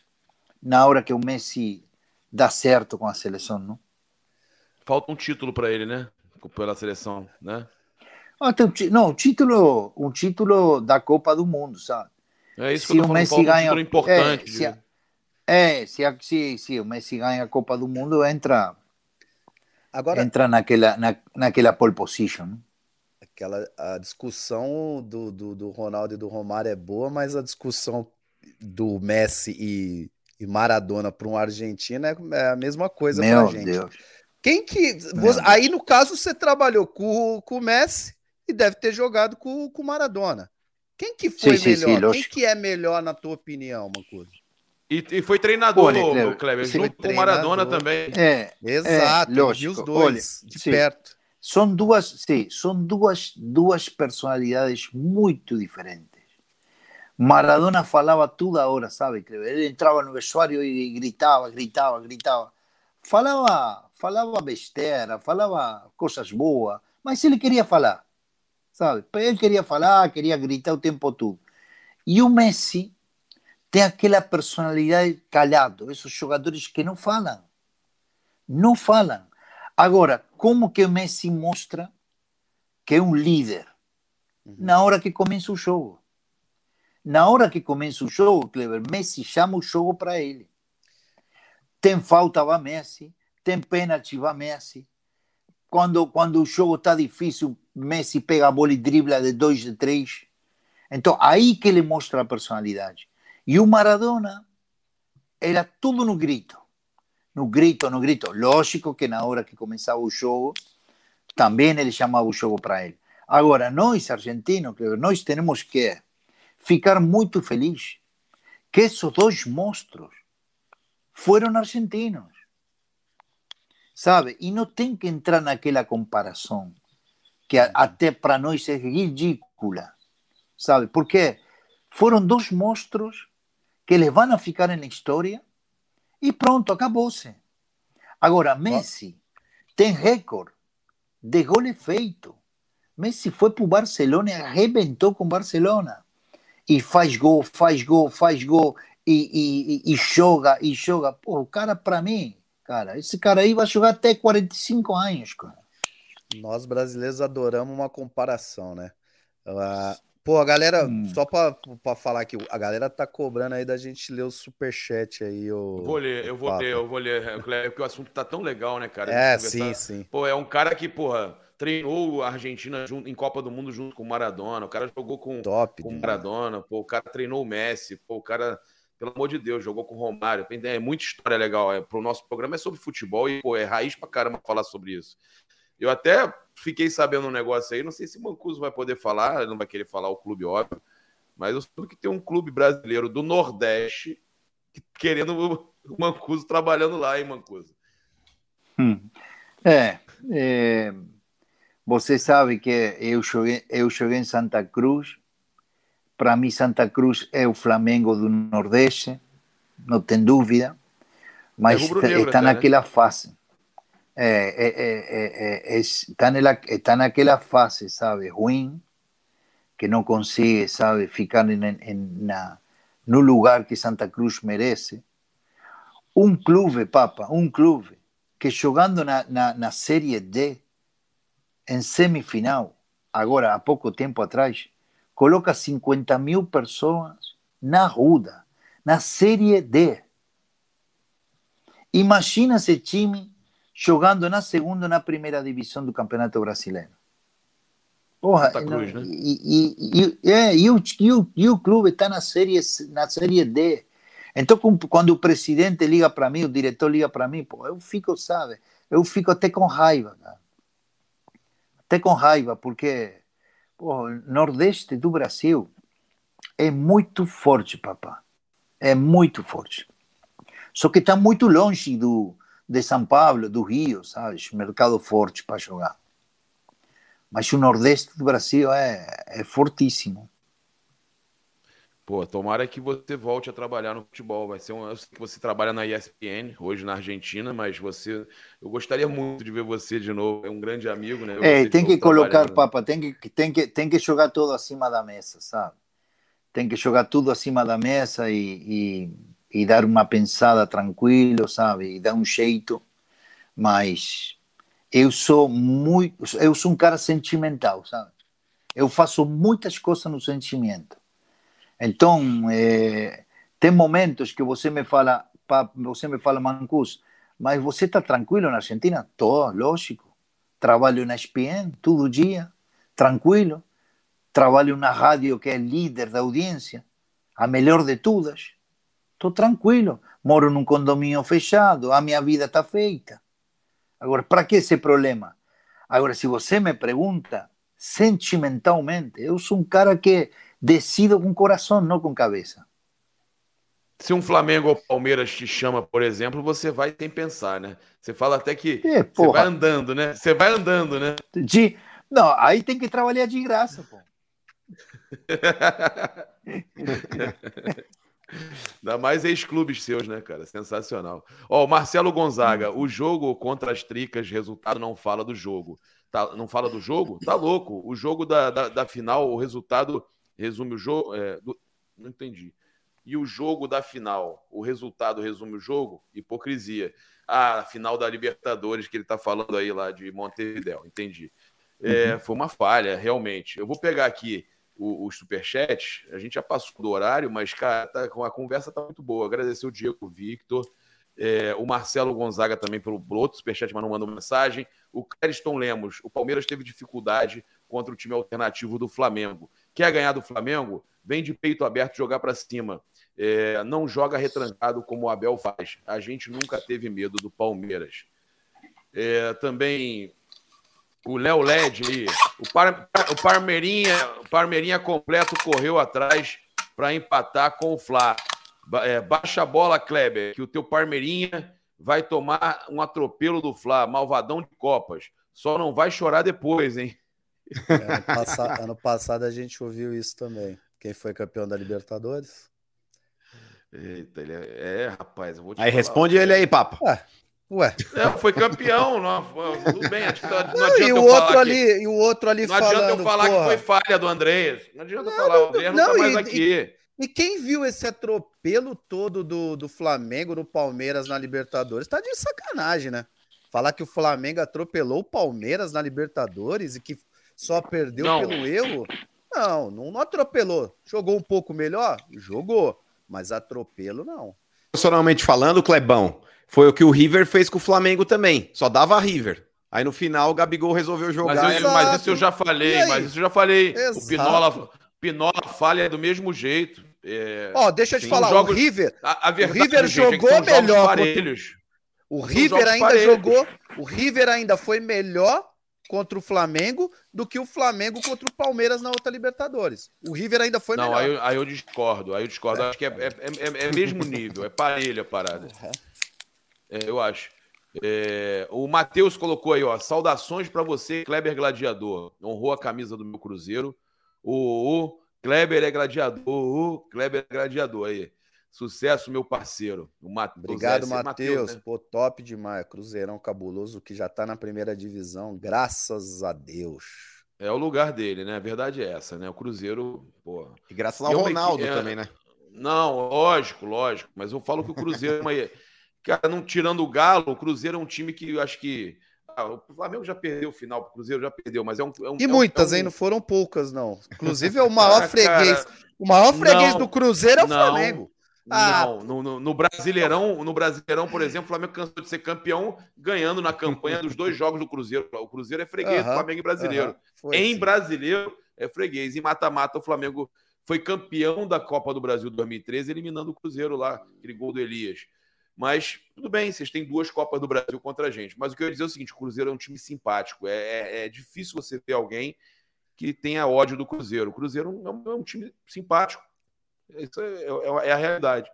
na hora que o Messi dá certo com a seleção, não? Falta um título para ele, né? Pela seleção, né? Ah, não, um título, um título da Copa do Mundo, sabe? É isso se que eu tô o Messi ganha, um importante. É, se, a, é se, a, se, se, o Messi ganha a Copa do Mundo, entra, Agora, entra naquela, na, naquela pole position. Aquela, a discussão do, do, do Ronaldo e do Romário é boa, mas a discussão do Messi e, e Maradona para um argentino é, é a mesma coisa para a gente. Deus. Quem que. Você, aí, no caso, você trabalhou com, com o Messi e deve ter jogado com o Maradona. Quem que foi sim, melhor? Sim, Quem que é melhor na tua opinião, Mancuso? E, e, foi treinador, Olha, Kleber, junto com o Maradona também. É, Exato, é, lógico. os dois Olha, de sim. perto. São duas, sim, são duas, duas personalidades muito diferentes. Maradona falava toda hora, sabe? Ele entrava no vestuário e gritava, gritava, gritava. Falava, falava besteira, falava coisas boas, mas ele queria falar sabe? Ele queria falar, queria gritar o tempo todo. E o Messi tem aquela personalidade calado, esses jogadores que não falam. Não falam. Agora, como que o Messi mostra que é um líder? Uhum. Na hora que começa o jogo. Na hora que começa o jogo, Clever, Messi chama o jogo para ele. Tem falta, vai Messi. Tem pênalti, vai Messi. Quando, quando o jogo está difícil, Messi pega a bola e dribla de dois, de três. Então, aí que ele mostra a personalidade. E o Maradona era tudo no grito. No grito, no grito. Lógico que na hora que começava o jogo, também ele chamava o jogo para ele. Agora, nós, argentinos, nós temos que ficar muito felizes que esses dois monstros foram argentinos. Sabe? E não tem que entrar naquela comparação que até para nós é ridícula, sabe? Porque foram dois monstros que eles vão ficar na história e pronto, acabou-se. Agora, Messi tem recorde de gol feito. Messi foi para o Barcelona e arrebentou com o Barcelona. E faz gol, faz gol, faz gol, e, e, e, joga, e joga. Pô, o cara, para mim, cara, esse cara aí vai jogar até 45 anos, cara. Nós brasileiros adoramos uma comparação, né? Pô, a galera, hum. só pra, pra falar aqui, a galera tá cobrando aí da gente ler o superchat aí. O, vou ler, eu vou ler, eu vou ler, porque o assunto tá tão legal, né, cara? É, sim, sim. Pô, é um cara que, porra, treinou a Argentina junto, em Copa do Mundo junto com o Maradona, o cara jogou com, Top, com o Maradona, pô, o cara treinou o Messi, pô, o cara, pelo amor de Deus, jogou com o Romário. É muita história legal. É, pro nosso programa é sobre futebol e, pô, é raiz pra caramba falar sobre isso. Eu até fiquei sabendo um negócio aí, não sei se o Mancuso vai poder falar, não vai querer falar o clube, óbvio, mas eu soube que tem um clube brasileiro do Nordeste querendo o Mancuso trabalhando lá, hein, Mancuso? Hum. É, é, você sabe que eu joguei, eu joguei em Santa Cruz. Para mim, Santa Cruz é o Flamengo do Nordeste, não tem dúvida. Mas é está até, naquela né? fase. É, é, é, está, naquela fase, sabe, ruim, que não consegue, sabe, ficar em, em, no lugar que Santa Cruz merece. Um clube, Papa, um clube, que jogando na Série D, em semifinal, agora há pouco tempo atrás, coloca 50 mil pessoas na Ruda, na Série D. Imagina esse time jogando na segunda ou na primeira divisão do Campeonato Brasileiro. Porra, Cruz, né? e, e, e, é, e, o, e, o, e o clube está na série, na série D. Então, quando o presidente liga para mim, o diretor liga para mim, pô, eu fico, sabe, eu fico até com raiva, cara. Até com raiva, porque o Nordeste do Brasil é muito forte, papá. É muito forte. Só que está muito longe do, de São Paulo, do Rio, sabe? Mercado forte para jogar. Mas o Nordeste do Brasil é, é fortíssimo. Pô, tomara que você volte a trabalhar no futebol. Vai ser um. Eu sei que você trabalha na ESPN, hoje na Argentina, mas você. Eu gostaria muito de ver você de novo. É um grande amigo, né? É, tem que colocar, Papa, tem que, tem, que, tem que jogar tudo acima da mesa, sabe? Tem que jogar tudo acima da mesa e, e e dar uma pensada tranquilo, sabe? E dar um jeito. Mas eu sou muito, eu sou um cara sentimental, sabe? Eu faço muitas coisas no sentimento. Então, é, tem momentos que você me fala, você me fala, Mancus, mas você está tranquilo na Argentina? Tô, lógico. Trabalho na ESPN todo dia, tranquilo. Trabalho na rádio que é líder da audiência, a melhor de todas. Estou tranquilo, moro num condomínio fechado, a minha vida está feita. Agora, para que esse problema? Agora, se você me pergunta sentimentalmente, eu sou um cara que decido com coração, não com cabeça. Se um Flamengo ou Palmeiras te chama, por exemplo, você vai sem pensar, né? Você fala até que é, você vai andando, né? Você vai andando, né? De... Não, aí tem que trabalhar de graça, pô. Ainda mais ex-clubes seus, né, cara? Sensacional. Ó, o Marcelo Gonzaga, o jogo contra as tricas, resultado não fala do jogo. Tá, não fala do jogo? Tá louco. O jogo da, da, da final, o resultado resume o jogo. É, do... Não entendi. E o jogo da final, o resultado resume o jogo? Hipocrisia. Ah, a final da Libertadores que ele tá falando aí lá de Montevideo. Entendi. É, uhum. Foi uma falha, realmente. Eu vou pegar aqui o, o superchat. A gente já passou do horário, mas, cara, tá, a conversa tá muito boa. Agradecer o Diego, o Victor, é, o Marcelo Gonzaga também pelo, pelo outro superchat, mas não mandou mensagem. O Clériston Lemos, o Palmeiras teve dificuldade contra o time alternativo do Flamengo. Quer ganhar do Flamengo? Vem de peito aberto jogar para cima. É, não joga retrancado como o Abel faz. A gente nunca teve medo do Palmeiras. É, também o Léo LED aí. O, Par, o, Parmeirinha, o Parmeirinha completo correu atrás para empatar com o Flá. É, baixa a bola, Kleber, que o teu Parmeirinha vai tomar um atropelo do Flá, malvadão de Copas. Só não vai chorar depois, hein? É, ano, passado, ano, passado, a gente ouviu isso também. Quem foi campeão da Libertadores? Eita, ele é, é rapaz. aí falar, responde ele aí, papo. Ué, Ué. É, foi campeão, não, tudo bem. Acho que não, e o outro ali, que, e o outro ali não falando. Não adianta eu falar porra. que foi falha do Andrés. Não adianta não, falar, o Andrés não, não tá mais e, aqui. E, e, quem viu esse atropelo todo do, do Flamengo no Palmeiras na Libertadores tá de sacanagem, né? Falar que o Flamengo atropelou o Palmeiras na Libertadores e que só perdeu pelo erro. Não, não. Não, não atropelou. Jogou um pouco melhor? Jogou. Mas atropelo, não. Profissionalmente falando, Clebão, foi o que o River fez com o Flamengo também. Só dava River. Aí no final o Gabigol resolveu jogar. Mas, eu, mas isso eu já falei, mas isso eu já falei. Exato. O Pinola, Pinola falha do mesmo jeito. É... Ó, deixa eu te falar, jogos... o River, a, a verdade, o River gente, jogou é melhor. Parelhos. O River ainda parelhos. jogou, o River ainda foi melhor contra o Flamengo do que o Flamengo contra o Palmeiras na outra Libertadores. O River ainda foi Não, melhor. Não, aí, aí, eu discordo, aí eu discordo. É. Acho que é, é, é, é, mesmo nível, é parelho a parada. É, eu acho. É, o Matheus colocou aí, ó, saudações para você, Kleber Gladiador. Honrou a camisa do meu Cruzeiro. O, o Kleber é gladiador. O Kleber é gladiador aí. Sucesso, meu parceiro. O Mat Obrigado, Matheus. Né? Pô, top demais. Cruzeirão cabuloso que já tá na primeira divisão, graças a Deus. É o lugar dele, né? A verdade é essa, né? O Cruzeiro, pô. E graças ao Ronaldo é... também, né? Não, lógico, lógico. Mas eu falo que o Cruzeiro é Cara, não tirando o Galo, o Cruzeiro é um time que eu acho que. Ah, o Flamengo já perdeu o final, o Cruzeiro já perdeu, mas é um. É um e muitas, é um... hein? Não foram poucas, não. Inclusive, é o maior freguês. Cara, o maior freguês não, do Cruzeiro é o não, Flamengo. Ah. Não, no, no, no, Brasileirão, no Brasileirão, por exemplo, o Flamengo cansou de ser campeão ganhando na campanha dos dois jogos do Cruzeiro. O Cruzeiro é freguês uh -huh, do Flamengo e brasileiro. Uh -huh, em sim. brasileiro é freguês. Em mata-mata, o Flamengo foi campeão da Copa do Brasil 2013, eliminando o Cruzeiro lá, aquele gol do Elias. Mas tudo bem, vocês têm duas Copas do Brasil contra a gente. Mas o que eu ia dizer é o seguinte: o Cruzeiro é um time simpático. É, é, é difícil você ter alguém que tenha ódio do Cruzeiro. O Cruzeiro é um, é um time simpático. Isso é, é, é a realidade.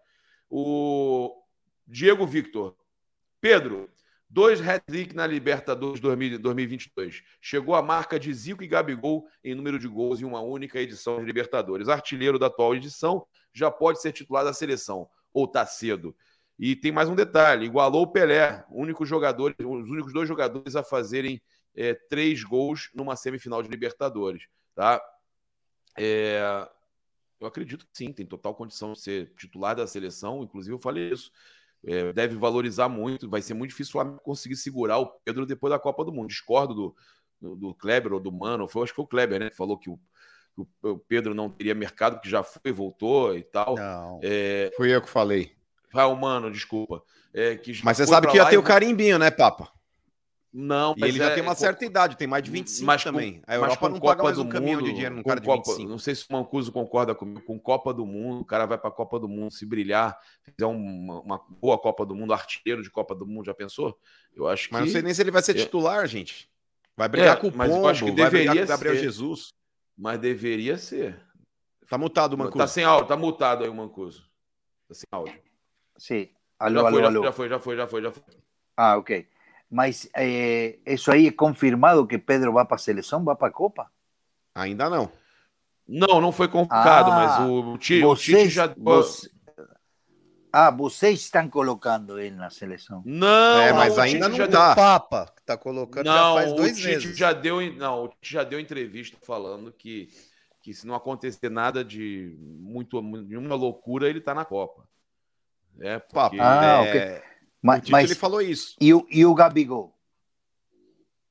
O Diego Victor. Pedro, dois hat-trick na Libertadores 2022. Chegou a marca de Zico e Gabigol em número de gols em uma única edição de Libertadores. Artilheiro da atual edição, já pode ser titular da seleção. Ou tá cedo. E tem mais um detalhe: igualou o Pelé, único jogador, os únicos dois jogadores a fazerem é, três gols numa semifinal de Libertadores. Tá? É, eu acredito que sim, tem total condição de ser titular da seleção. Inclusive, eu falei isso. É, deve valorizar muito. Vai ser muito difícil conseguir segurar o Pedro depois da Copa do Mundo. Discordo do, do, do Kleber ou do Mano. Foi, acho que foi o Kleber, né? Que falou que o, o Pedro não teria mercado, porque já foi, voltou e tal. Não. É... Fui eu que falei. Vai, humano, desculpa. É, que mas você sabe que ia ter o carimbinho, né, Papa? Não, e ele já é, tem uma certa idade, tem mais de 25 mas também. Com, a Europa não Copa paga mais um caminhão de dinheiro num cara de Copa, 25. Não sei se o Mancuso concorda comigo. Com Copa do Mundo, o cara vai para a Copa do Mundo se brilhar, fizer uma, uma, boa Copa do Mundo, artilheiro de Copa do Mundo, já pensou? Eu acho que. Mas não sei nem se ele vai ser é. titular, gente. Vai brigar é, com o mas Pombo, eu acho que deveria com Gabriel ser. Jesus. Mas deveria ser. Tá mutado o Mancuso. Tá sem áudio, tá mutado aí o Mancuso. Tá sem áudio. Sim. Alô, já, alô, foi, alô. já foi, já foi, já foi, já foi. Ah, ok. Mas eh, isso aí é confirmado que Pedro vai para a seleção, vai para a Copa? Ainda não. Não, não foi convocado, ah, mas o, Tite, vocês, o Tite já. Você... Ah, vocês estão colocando ele na seleção. Não, é, mas ainda não dá. Deu Papa que tá colocando não, já faz dois o Tite meses. Já deu, não, o Tite já deu entrevista falando que, que se não acontecer nada de muito, nenhuma loucura, ele tá na Copa. É, porque, ah, é... ok. Mas, mas, ele falou isso. E o, e o Gabigol?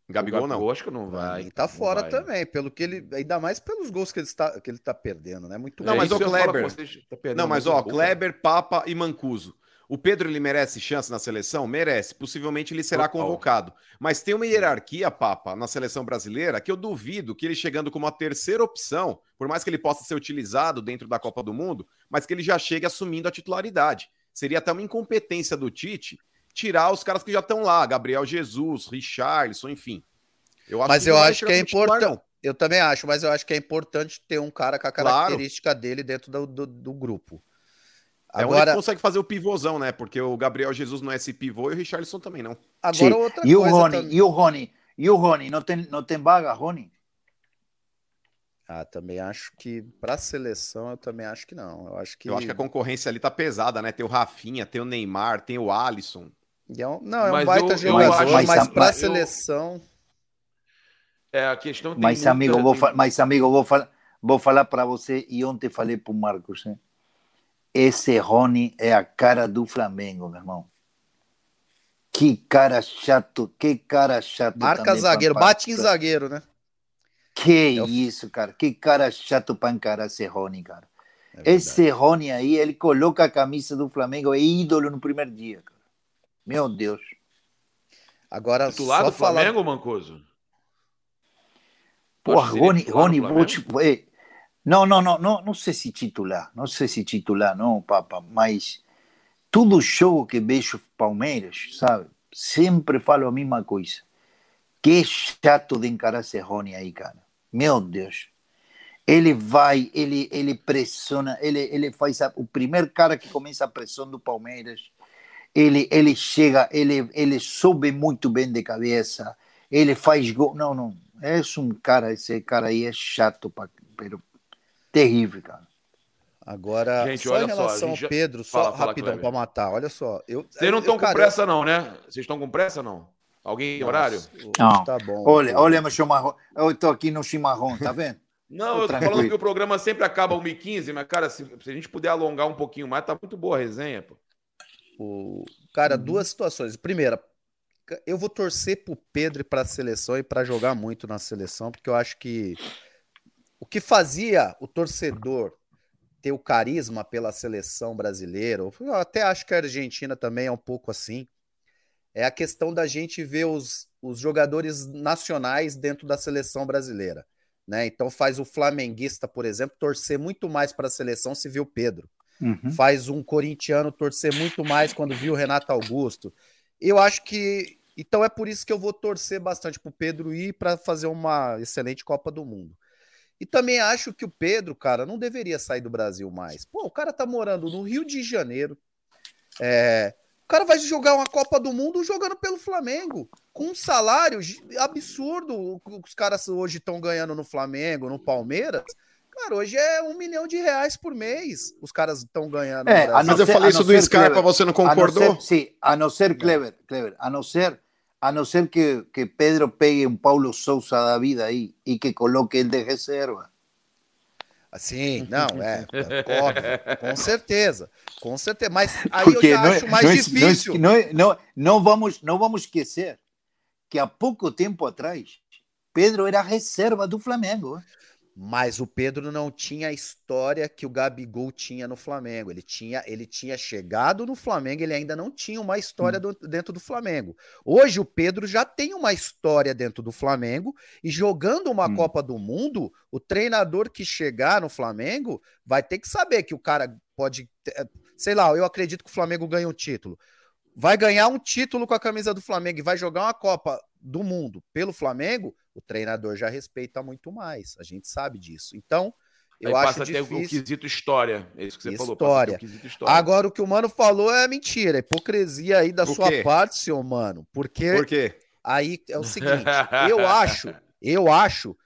Gabigol, o Gabigol não. acho que não vai. E tá fora vai. também, pelo que ele. Ainda mais pelos gols que ele está, que ele tá perdendo, né? Muito Não, mas o Kleber. Tá não, mas ó, Kleber, Papa e Mancuso. O Pedro ele merece chance na seleção? Merece. Possivelmente ele será Total. convocado. Mas tem uma hierarquia, Papa, na seleção brasileira que eu duvido que ele chegando como a terceira opção, por mais que ele possa ser utilizado dentro da Copa do Mundo, mas que ele já chegue assumindo a titularidade. Seria até uma incompetência do Tite tirar os caras que já estão lá, Gabriel Jesus, Richarlison, enfim. Eu mas eu acho que é importante. Eu também acho, mas eu acho que é importante ter um cara com a característica claro. dele dentro do, do, do grupo. Agora é onde consegue fazer o pivôzão, né? Porque o Gabriel Jesus não é esse pivô e o Richarlison também não. Agora Sim. outra e coisa. O Rony, também... E o Rony, e o Rony, não tem, não tem vaga, Rony? Ah, também acho que para a seleção eu também acho que não. Eu acho que Eu acho que a concorrência ali tá pesada, né? Tem o Rafinha, tem o Neymar, tem o Alisson. É um... não, é um baita eu, jogador, eu mas, mas para a seleção é a questão tem Mas muita... amigo, vou tem... mas amigo, vou falar, vou falar para você e ontem falei para o Marcos, hein? esse Rony é a cara do Flamengo, meu irmão. Que cara chato, que cara chato. Marca zagueiro, bate em zagueiro, né? Que é isso, cara. Que cara chato para encarar esse Rony, cara. É esse Rony aí, ele coloca a camisa do Flamengo, é ídolo no primeiro dia, cara. Meu Deus. Agora, Titular só do falar... Flamengo, Mancoso? Porra, Rony, Rony, vou te... Não, não, não, não, não sei se titular, não sei se titular, não, papa, mas todo jogo que vejo Palmeiras, sabe, sempre falo a mesma coisa. Que chato de encarar esse Rony aí, cara. Meu Deus. Ele vai, ele, ele pressiona, ele, ele faz a, o primeiro cara que começa a pressão do Palmeiras. Ele, ele chega, ele, ele sobe muito bem de cabeça, ele faz gol. Não, não, é um cara, esse cara aí é chato, pero terrível, cara. Agora, gente, só em relação ao Pedro, só fala, rapidão para matar, olha só. Eu, Vocês não estão com pressa, eu... não, né? Vocês estão com pressa, não? Alguém em horário? Não. Tá bom. Olha, olha meu chimarrão. Eu estou aqui no chimarrão, tá vendo? Não, eu tô falando que o programa sempre acaba 1h15, mas, cara, se, se, a gente puder alongar um pouquinho mais, tá muito boa a resenha, pô. O... Cara, duas situações. Primeira, eu vou torcer pro Pedro para a seleção e para jogar muito na seleção, porque eu acho que o que fazia o torcedor ter o carisma pela seleção brasileira, eu até acho que a Argentina também é um pouco assim, é a questão da gente ver os, os jogadores nacionais dentro da seleção brasileira. Né? Então faz o flamenguista, por exemplo, torcer muito mais para a seleção se viu Pedro. Uhum. Faz um corintiano torcer muito mais quando viu o Renato Augusto. Eu acho que. Então é por isso que eu vou torcer bastante para o Pedro ir para fazer uma excelente Copa do Mundo. E também acho que o Pedro, cara, não deveria sair do Brasil mais. Pô, o cara tá morando no Rio de Janeiro. É, o cara vai jogar uma Copa do Mundo jogando pelo Flamengo, com um salário absurdo. Os caras hoje estão ganhando no Flamengo, no Palmeiras. Cara, hoje é um milhão de reais por mês. Os caras estão ganhando. É, mas eu falei isso do Scarpa, você não concordou? sim, a não ser Clever, Clever, a não ser, a não ser que, que Pedro pegue um Paulo Souza da vida aí e que coloque ele de reserva. Sim, não, é, é óbvio, com certeza, com certeza. Mas aí Porque eu já não, é- acho mais não, é difícil. Não, não, não, vamos, não vamos esquecer que há pouco tempo atrás Pedro era reserva do Flamengo. Mas o Pedro não tinha a história que o Gabigol tinha no Flamengo. Ele tinha, ele tinha chegado no Flamengo, ele ainda não tinha uma história hum. do, dentro do Flamengo. Hoje o Pedro já tem uma história dentro do Flamengo e jogando uma hum. Copa do Mundo, o treinador que chegar no Flamengo vai ter que saber que o cara pode, sei lá, eu acredito que o Flamengo ganha um título. Vai ganhar um título com a camisa do Flamengo e vai jogar uma Copa do Mundo pelo Flamengo o treinador já respeita muito mais. A gente sabe disso. Então, eu Aí acho passa difícil. o quesito história. É isso que você história. falou. O história. Agora, o que o Mano falou é mentira. É hipocrisia aí da Por sua quê? parte, seu Mano. Porque. Por quê? Aí é o seguinte. eu acho, eu acho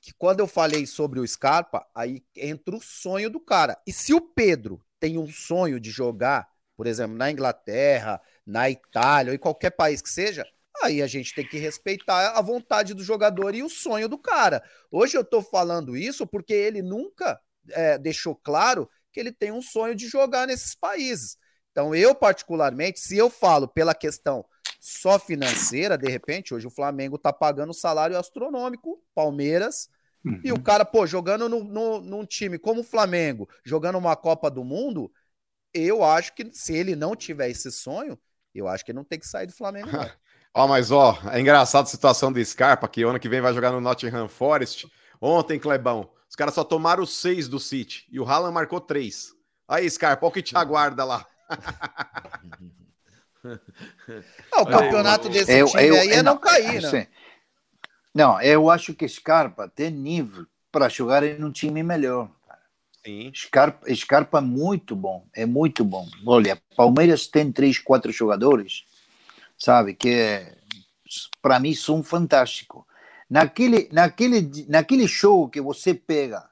que quando eu falei sobre o Scarpa, aí entra o sonho do cara. E se o Pedro tem um sonho de jogar, por exemplo, na Inglaterra, na Itália ou em qualquer país que seja, Aí a gente tem que respeitar a vontade do jogador e o sonho do cara. Hoje eu tô falando isso porque ele nunca é, deixou claro que ele tem um sonho de jogar nesses países. Então, eu, particularmente, se eu falo pela questão só financeira, de repente, hoje o Flamengo tá pagando salário astronômico, Palmeiras, uhum. e o uhum. cara, pô, jogando no, no, num time como o Flamengo, jogando uma Copa do Mundo, eu acho que se ele não tiver esse sonho, eu acho que ele não tem que sair do Flamengo. Não. Ó, mas ó, é engraçado a situação do Scarpa, que ano que vem vai jogar no Nottingham Forest. Ontem, Clebão, os caras só tomaram seis do City e o Haaland marcou três. Aí, Scarpa, olha o que te aguarda lá. ah, o campeonato desse eu, time eu, aí é não, não cair, né? Não, eu acho que Scarpa tem nível para jogar em um time melhor. Sim. Scarpa, Scarpa é muito bom, é muito bom. Olha, Palmeiras tem três, quatro jogadores sabe? Que é, para mim são fantásticos. Naquele, naquele, naquele show que você pega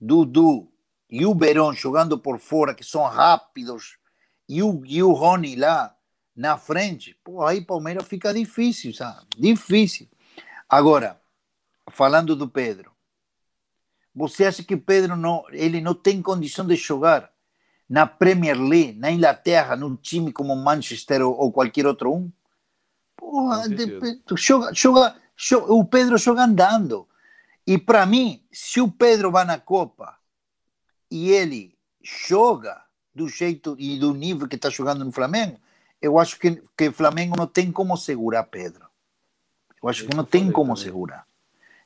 Dudu e o Verón jogando por fora, que são rápidos, e o, e o Rony lá na frente, pô, aí Palmeiras fica difícil, sabe? Difícil. Agora, falando do Pedro, você acha que Pedro não, ele não tem condição de jogar na Premier League, na Inglaterra, num time como Manchester ou, ou qualquer outro um? Porra, de, joga, joga, joga, o Pedro joga andando. E para mim, se o Pedro vai na Copa e ele joga do jeito e do nível que está jogando no Flamengo, eu acho que, que o Flamengo não tem como segurar Pedro. Eu acho que não tem como também. segurar.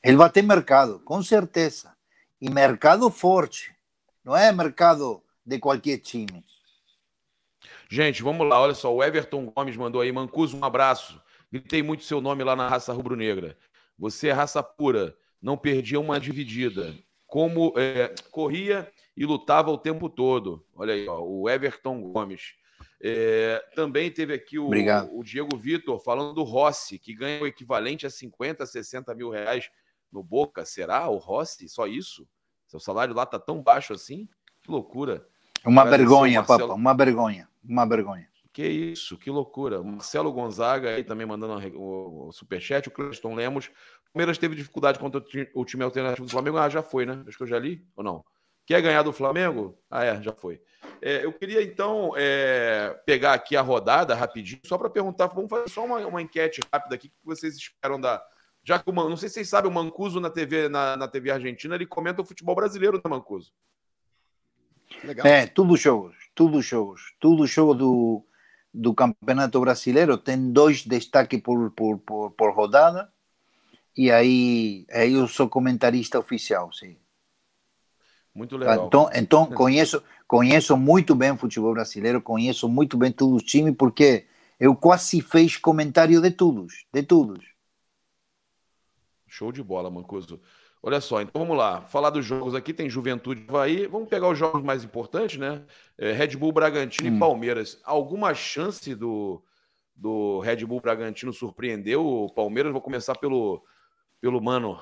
Ele vai ter mercado, com certeza. E mercado forte. Não é mercado de qualquer time. Gente, vamos lá. Olha só, o Everton Gomes mandou aí. Mancuso, um abraço. Gritei muito seu nome lá na raça rubro-negra. Você é raça pura. Não perdia uma dividida. Como é, corria e lutava o tempo todo. Olha aí, ó, o Everton Gomes. É, também teve aqui o, o Diego Vitor falando do Rossi, que ganha o equivalente a 50, 60 mil reais no Boca. Será o Rossi? Só isso? Seu salário lá tá tão baixo assim? Que loucura. Uma vergonha, Marcelo... papa, uma vergonha, uma vergonha. Que isso, que loucura. Marcelo Gonzaga aí também mandando o superchat. O Cleiton Lemos. O Palmeiras teve dificuldade contra o time alternativo do Flamengo. Ah, já foi, né? Acho que eu já li ou não? Quer ganhar do Flamengo? Ah, é, já foi. É, eu queria então é, pegar aqui a rodada rapidinho, só para perguntar. Vamos fazer só uma, uma enquete rápida aqui. O que vocês esperam da. Já que o não sei se vocês sabem, o Mancuso na TV, na, na TV Argentina, ele comenta o futebol brasileiro, né, Mancuso? Legal. É, tudo jogos, tudo jogos, tudo jogo do, do Campeonato Brasileiro. Tem dois destaques por, por, por, por rodada. E aí, aí eu sou comentarista oficial, sim. Muito legal. Então, então conheço, conheço muito bem o futebol brasileiro, conheço muito bem todos os times, porque eu quase fiz comentário de todos, de todos. Show de bola, Mancuso. Olha só, então vamos lá. Falar dos jogos aqui, tem Juventude Havaí. Vamos pegar os jogos mais importantes, né? É, Red Bull Bragantino hum. e Palmeiras. Alguma chance do, do Red Bull Bragantino surpreender o Palmeiras? Vou começar pelo, pelo Mano.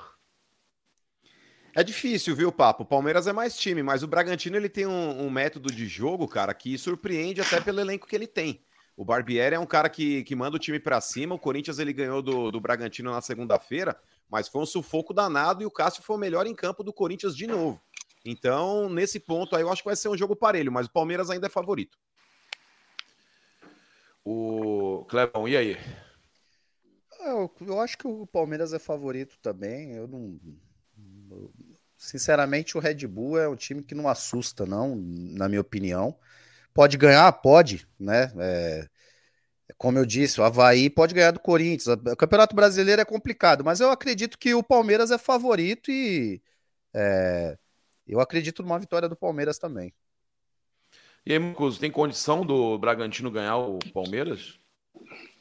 É difícil, viu, Papo? O Palmeiras é mais time, mas o Bragantino ele tem um, um, método de jogo, cara, que surpreende até pelo elenco que ele tem. O Barbieri é um cara que, que manda o time para cima. O Corinthians ele ganhou do, do Bragantino na segunda-feira, mas foi um sufoco danado e o Cássio foi o melhor em campo do Corinthians de novo. Então, nesse ponto aí, eu acho que vai ser um jogo parelho, mas o Palmeiras ainda é favorito. O Clebão, e aí? Eu, eu acho que o Palmeiras é favorito também. Eu não Sinceramente, o Red Bull é um time que não assusta, não, na minha opinião. Pode ganhar? Pode, né? É, como eu disse, o Havaí pode ganhar do Corinthians. O Campeonato Brasileiro é complicado, mas eu acredito que o Palmeiras é favorito e é, eu acredito numa vitória do Palmeiras também. E aí, Marcos, tem condição do Bragantino ganhar o Palmeiras?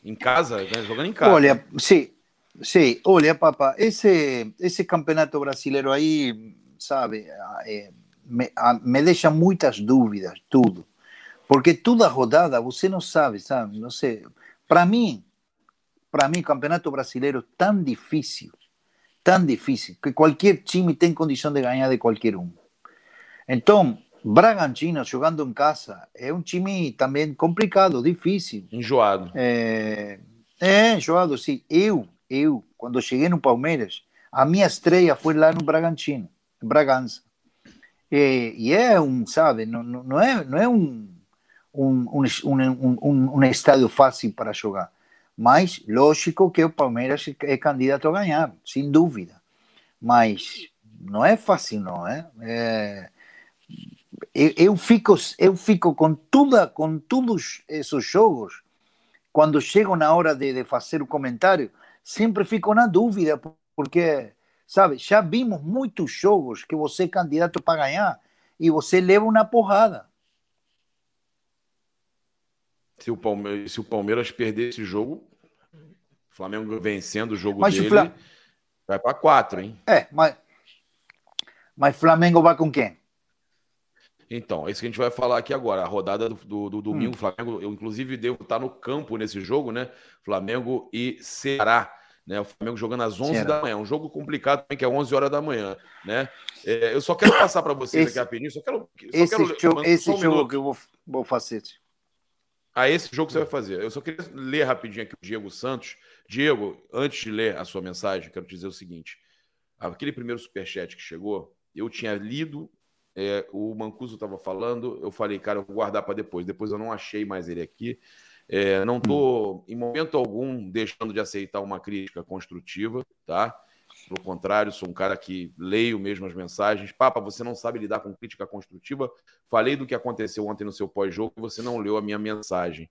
Em casa, né? jogando em casa. Olha, sim, Sí, olha, papá, ese, ese campeonato brasileiro aí, sabe, é, me, a, me deixa muitas dúvidas, tudo. Porque toda rodada você não sabe, sabe? Não sei. Para mim, para mim, campeonato brasileiro tão difícil, tão difícil, que qualquer time tem condição de ganhar de qualquer um. Então, Bragantino jogando em casa é um time também complicado, difícil. Enjoado. É, é enjoado, sim. Eu, eu, quando cheguei no Palmeiras, a minha estreia foi lá no Bragantino, em Bragança. E, e é um, sabe, não, não é, não é um, um, um, um, um estádio fácil para jogar. Mas, lógico que o Palmeiras é candidato a ganhar, sem dúvida. Mas não é fácil, não é? é eu, eu, fico, eu fico com, toda, com todos esses jogos, quando chego na hora de, de fazer o comentário, sempre fico na dúvida, porque, sabe, já vimos muitos jogos que você é candidato para ganhar e você leva uma porrada. Se o Palmeiras, se o Palmeiras perder esse jogo, o Flamengo vencendo o jogo mas dele, Flam... vai para quatro, hein? É, mas, mas Flamengo vai com quem? Então, é isso que a gente vai falar aqui agora. A rodada do, do, do domingo, hum. Flamengo, eu inclusive devo estar no campo nesse jogo, né? Flamengo e Ceará. Né, o Flamengo jogando às 11 da manhã, um jogo complicado também, que é 11 horas da manhã, né? É, eu só quero passar para vocês esse, aqui rapidinho, só quero... Só esse quero, jogo, esse um jogo que eu vou, vou fazer. Ah, esse jogo que você vai fazer. Eu só queria ler rapidinho aqui o Diego Santos. Diego, antes de ler a sua mensagem, quero te dizer o seguinte. Aquele primeiro superchat que chegou, eu tinha lido, é, o Mancuso estava falando, eu falei, cara, eu vou guardar para depois. Depois eu não achei mais ele aqui. É, não estou, em momento algum, deixando de aceitar uma crítica construtiva, tá? pelo contrário, sou um cara que leio mesmo as mensagens. Papa, você não sabe lidar com crítica construtiva. Falei do que aconteceu ontem no seu pós-jogo e você não leu a minha mensagem.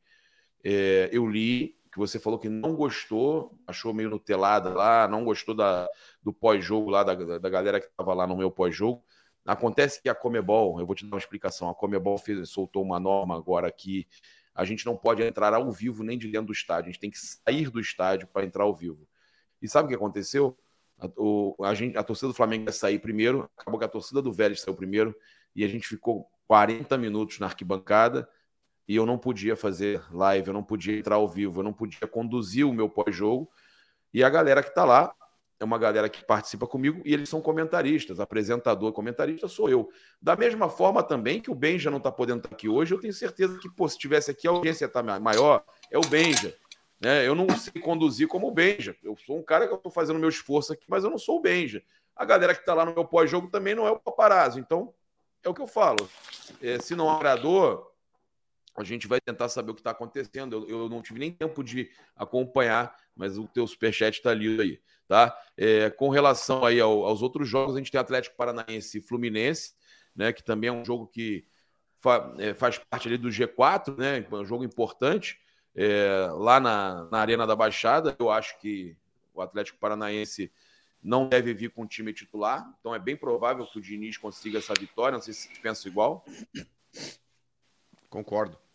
É, eu li que você falou que não gostou, achou meio nutelada lá, não gostou da, do pós-jogo lá, da, da galera que estava lá no meu pós-jogo. Acontece que a Comebol, eu vou te dar uma explicação, a Comebol fez, soltou uma norma agora que a gente não pode entrar ao vivo nem de dentro do estádio, a gente tem que sair do estádio para entrar ao vivo. E sabe o que aconteceu? A, o, a, gente, a torcida do Flamengo ia sair primeiro, acabou que a torcida do Vélez saiu primeiro, e a gente ficou 40 minutos na arquibancada, e eu não podia fazer live, eu não podia entrar ao vivo, eu não podia conduzir o meu pós-jogo. E a galera que está lá é uma galera que participa comigo e eles são comentaristas, apresentador, comentarista sou eu. Da mesma forma também que o Benja não está podendo estar tá aqui hoje, eu tenho certeza que, pô, se tivesse aqui a audiência está maior, é o Benja. Né? Eu não sei conduzir como o Benja. Eu sou um cara que eu estou fazendo meu esforço aqui, mas eu não sou o Benja. A galera que está lá no meu pós-jogo também não é o paparazzo. Então, é o que eu falo. É, se não agradou, a gente vai tentar saber o que está acontecendo. Eu, eu, não tive nem tempo de acompanhar, mas o teu superchat está ali aí, tá? É, com relação aí ao, aos outros jogos, a gente tem Atlético Paranaense e Fluminense, né? Que também é um jogo que fa, é, faz parte ali do G4, né? É um jogo importante. É, lá na, na Arena da Baixada, eu acho que o Atlético Paranaense não deve vir com o time titular, então é bem provável que o Diniz consiga essa vitória. Não sei se pensa igual. Concordo.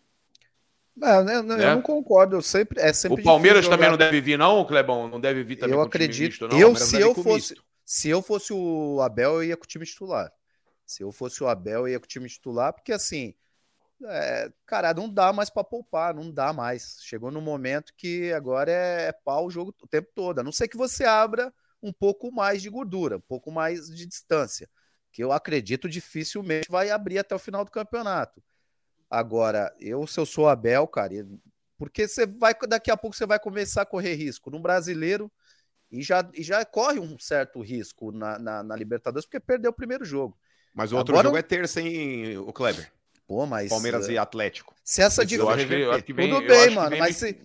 Não, eu, não, é. eu não concordo. Eu sempre, é sempre o Palmeiras também não deve vir, não, Clebão? Não deve vir também eu acredito. Misto, não. Eu, se eu fosse, se eu fosse o Abel, eu ia com o time titular. Se eu fosse o Abel, eu ia com o time titular, porque assim, é, cara, não dá mais para poupar, não dá mais. Chegou no momento que agora é, é pau o jogo o tempo todo. A não ser que você abra um pouco mais de gordura, um pouco mais de distância, que eu acredito dificilmente vai abrir até o final do campeonato. Agora, eu, se eu sou Abel, cara, porque você vai, daqui a pouco você vai começar a correr risco no brasileiro e já, e já corre um certo risco na, na, na Libertadores, porque perdeu o primeiro jogo. Mas o outro Agora, jogo é terça, hein, o Kleber? Pô, mas. Palmeiras e Atlético. Se essa diferença. Tudo bem, mano, mas se.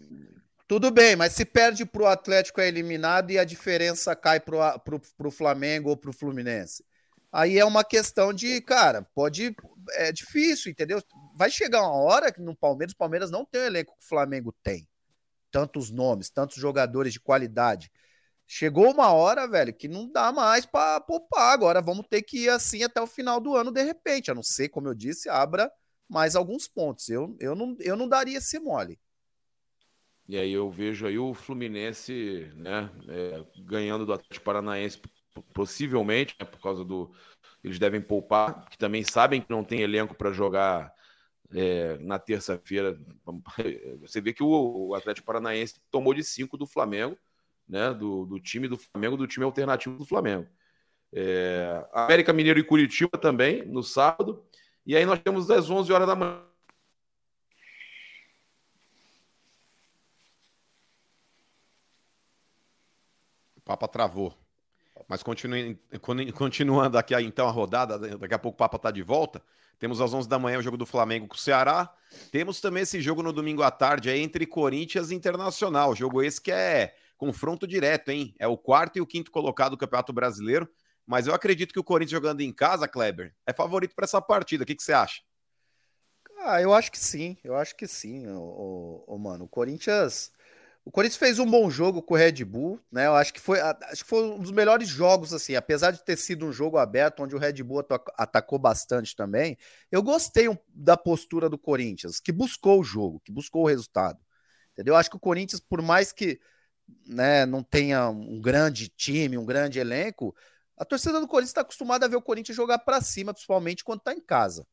Tudo bem, mas se perde pro Atlético é eliminado e a diferença cai pro, pro, pro Flamengo ou pro Fluminense. Aí é uma questão de, cara, pode. É difícil, entendeu? Vai chegar uma hora que no Palmeiras, o Palmeiras não tem o elenco que o Flamengo tem. Tantos nomes, tantos jogadores de qualidade. Chegou uma hora, velho, que não dá mais para poupar. Agora vamos ter que ir assim até o final do ano, de repente. A não ser, como eu disse, abra mais alguns pontos. Eu, eu, não, eu não daria esse mole. E aí eu vejo aí o Fluminense, né, é, ganhando do Atlético Paranaense possivelmente, né, por causa do. Eles devem poupar, que também sabem que não tem elenco para jogar é, na terça-feira. Você vê que o, o, Atlético Paranaense tomou de 5 do Flamengo, né? Do, do, time do Flamengo, do time alternativo do Flamengo. É, América Mineiro e Curitiba também, no sábado. E aí nós temos às 11 horas da manhã. O Papa travou. Mas continuando aqui então a rodada, daqui a pouco o Papa está de volta. Temos às 11 da manhã o jogo do Flamengo com o Ceará. Temos também esse jogo no domingo à tarde aí entre Corinthians e Internacional. Jogo esse que é confronto direto, hein? É o quarto e o quinto colocado do Campeonato Brasileiro. Mas eu acredito que o Corinthians jogando em casa, Kleber, é favorito para essa partida. O que, que você acha? Ah, eu acho que sim. Eu acho que sim, o, o, o mano. O Corinthians o Corinthians fez um bom jogo com o Red Bull, né? Eu acho que foi, acho que foi um dos melhores jogos, assim, apesar de ter sido um jogo aberto, onde o Red Bull atacou bastante também. Eu gostei da postura do Corinthians, que buscou o jogo, que buscou o resultado. Entendeu? Eu acho que o Corinthians, por mais que né, não tenha um grande time, um grande elenco, a torcida do Corinthians está acostumada a ver o Corinthians jogar para cima, principalmente quando está em casa.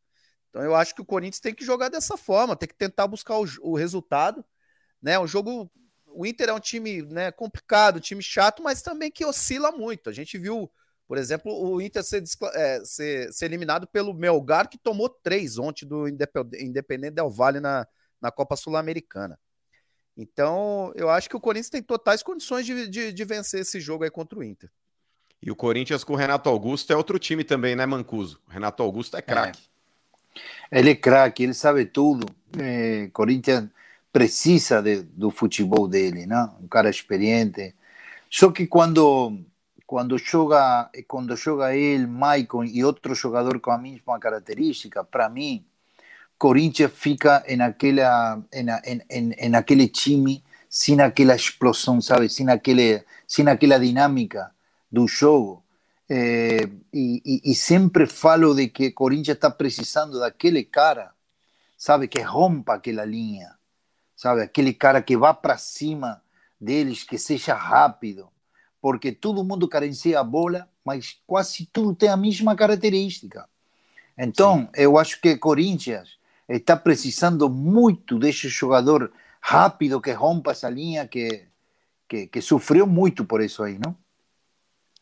Então eu acho que o Corinthians tem que jogar dessa forma, tem que tentar buscar o, o resultado. Né? Um jogo o Inter é um time né, complicado, um time chato, mas também que oscila muito. A gente viu, por exemplo, o Inter ser, é, ser, ser eliminado pelo Melgar, que tomou três ontem do Independente Del Valle na, na Copa Sul-Americana. Então, eu acho que o Corinthians tem totais condições de, de, de, vencer esse jogo aí contra o Inter. E o Corinthians com o Renato Augusto é outro time também, né, Mancuso? O Renato Augusto é craque. É. Ele é craque, ele sabe tudo. É, Corinthians precisa de, do futebol dele, né? Um cara experiente. Só que quando quando joga, quando joga ele, Maicon e outro jogador com a mesma característica, para mim, Corinthians fica em, em, em, aquele time sem aquela explosão, sabe? Sem, aquele, sem aquela dinâmica do jogo. É, e, e, e, sempre falo de que Corinthians está precisando daquele cara, sabe? Que rompa aquela linha, sabe? Aquele cara que vá para cima deles, que seja rápido porque todo mundo carencia a bola, mas quase tudo tem a mesma característica. Então, Sim. eu acho que Corinthians está precisando muito desse jogador rápido que rompa essa linha, que, que, que sofreu muito por isso aí, não?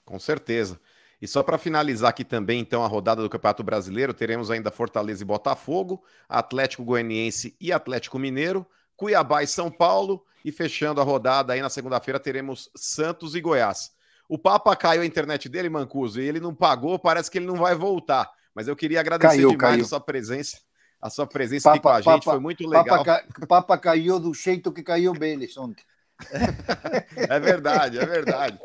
Com certeza. E só para finalizar aqui também, então, a rodada do Campeonato Brasileiro, teremos ainda Fortaleza e Botafogo, Atlético Goianiense e Atlético Mineiro, Cuiabá e São Paulo, e fechando a rodada aí na segunda-feira teremos Santos e Goiás. O Papa caiu a internet dele, Mancuso, e ele não pagou, parece que ele não vai voltar. Mas eu queria agradecer caiu, demais caiu. a sua presença. A sua presença Papa, aqui com a gente Papa, foi muito legal. Papa, Papa caiu do jeito que caiu Beles ontem. é verdade, é verdade.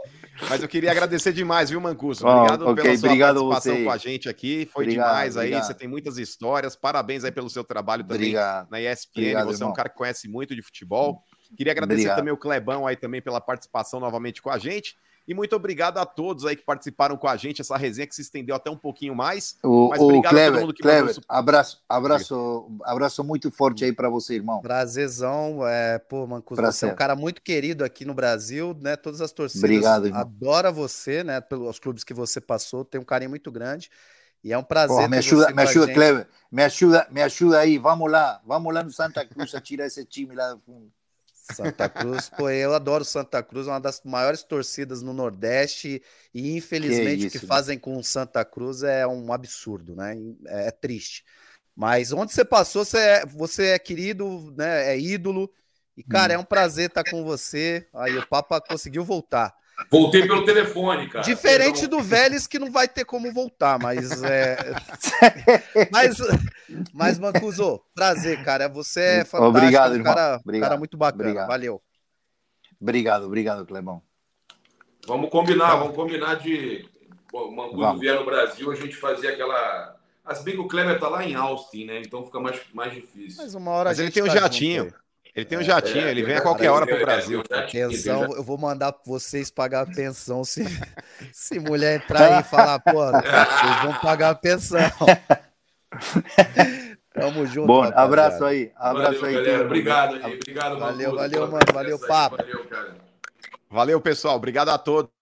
Mas eu queria agradecer demais, viu, Mancuso? Obrigado oh, okay, pela sua obrigado participação você. com a gente aqui. Foi obrigado, demais aí. Você tem muitas histórias. Parabéns aí pelo seu trabalho também obrigado. na ESPN. Obrigado, você irmão. é um cara que conhece muito de futebol. Queria agradecer obrigado. também o Clebão aí também pela participação novamente com a gente. E muito obrigado a todos aí que participaram com a gente, essa resenha que se estendeu até um pouquinho mais. O, Mas obrigado Clever, a todo mundo que Clever, mandou... abraço, abraço, abraço muito forte aí para você, irmão. Prazerzão, é, pô, Mancuso, você é um cara muito querido aqui no Brasil, né? Todas as torcidas obrigado, adoram você, né? Pelos clubes que você passou, tem um carinho muito grande. E é um prazer. Porra, me ajuda, me ajuda, Clever, me ajuda, me ajuda aí. Vamos lá, vamos lá no Santa Cruz a tirar esse time lá do fundo. Santa Cruz, pô, eu adoro Santa Cruz, é uma das maiores torcidas no Nordeste e infelizmente que isso, o que né? fazem com Santa Cruz é um absurdo, né? É, é, triste. Mas onde você passou, você é, você é querido, né? É ídolo. E, cara, hum. é um prazer estar com você. Aí o Papa conseguiu voltar. Voltei pelo telefone, cara. Diferente do Vélez, que não vai ter como voltar, mas é. mas, mas Mancuso, prazer, cara. Você é fantástico. Obrigado, um cara, obrigado. cara muito bacana. Obrigado. Valeu. Obrigado, obrigado, Clebão. Vamos combinar, vamos combinar de. o Mancuso vier no Brasil, a gente fazer aquela. As bem que o Kleber tá lá em Austin, né? Então fica mais, mais difícil. Mas uma hora Mas a gente ele tem um tá jatinho. Junto, ele tem um jatinho, é, ele vem a qualquer hora para o Brasil. Pensão, eu vou mandar vocês pagar a pensão se, se mulher entrar aí e falar, pô, vocês vão pagar a pensão. Tamo junto. Bom, rapaziada. abraço aí. Abraço valeu, aí. Galera, obrigado aí. Obrigado, Valeu, valeu, mano. Valeu, papo. Valeu, cara. Valeu, pessoal. Obrigado a todos.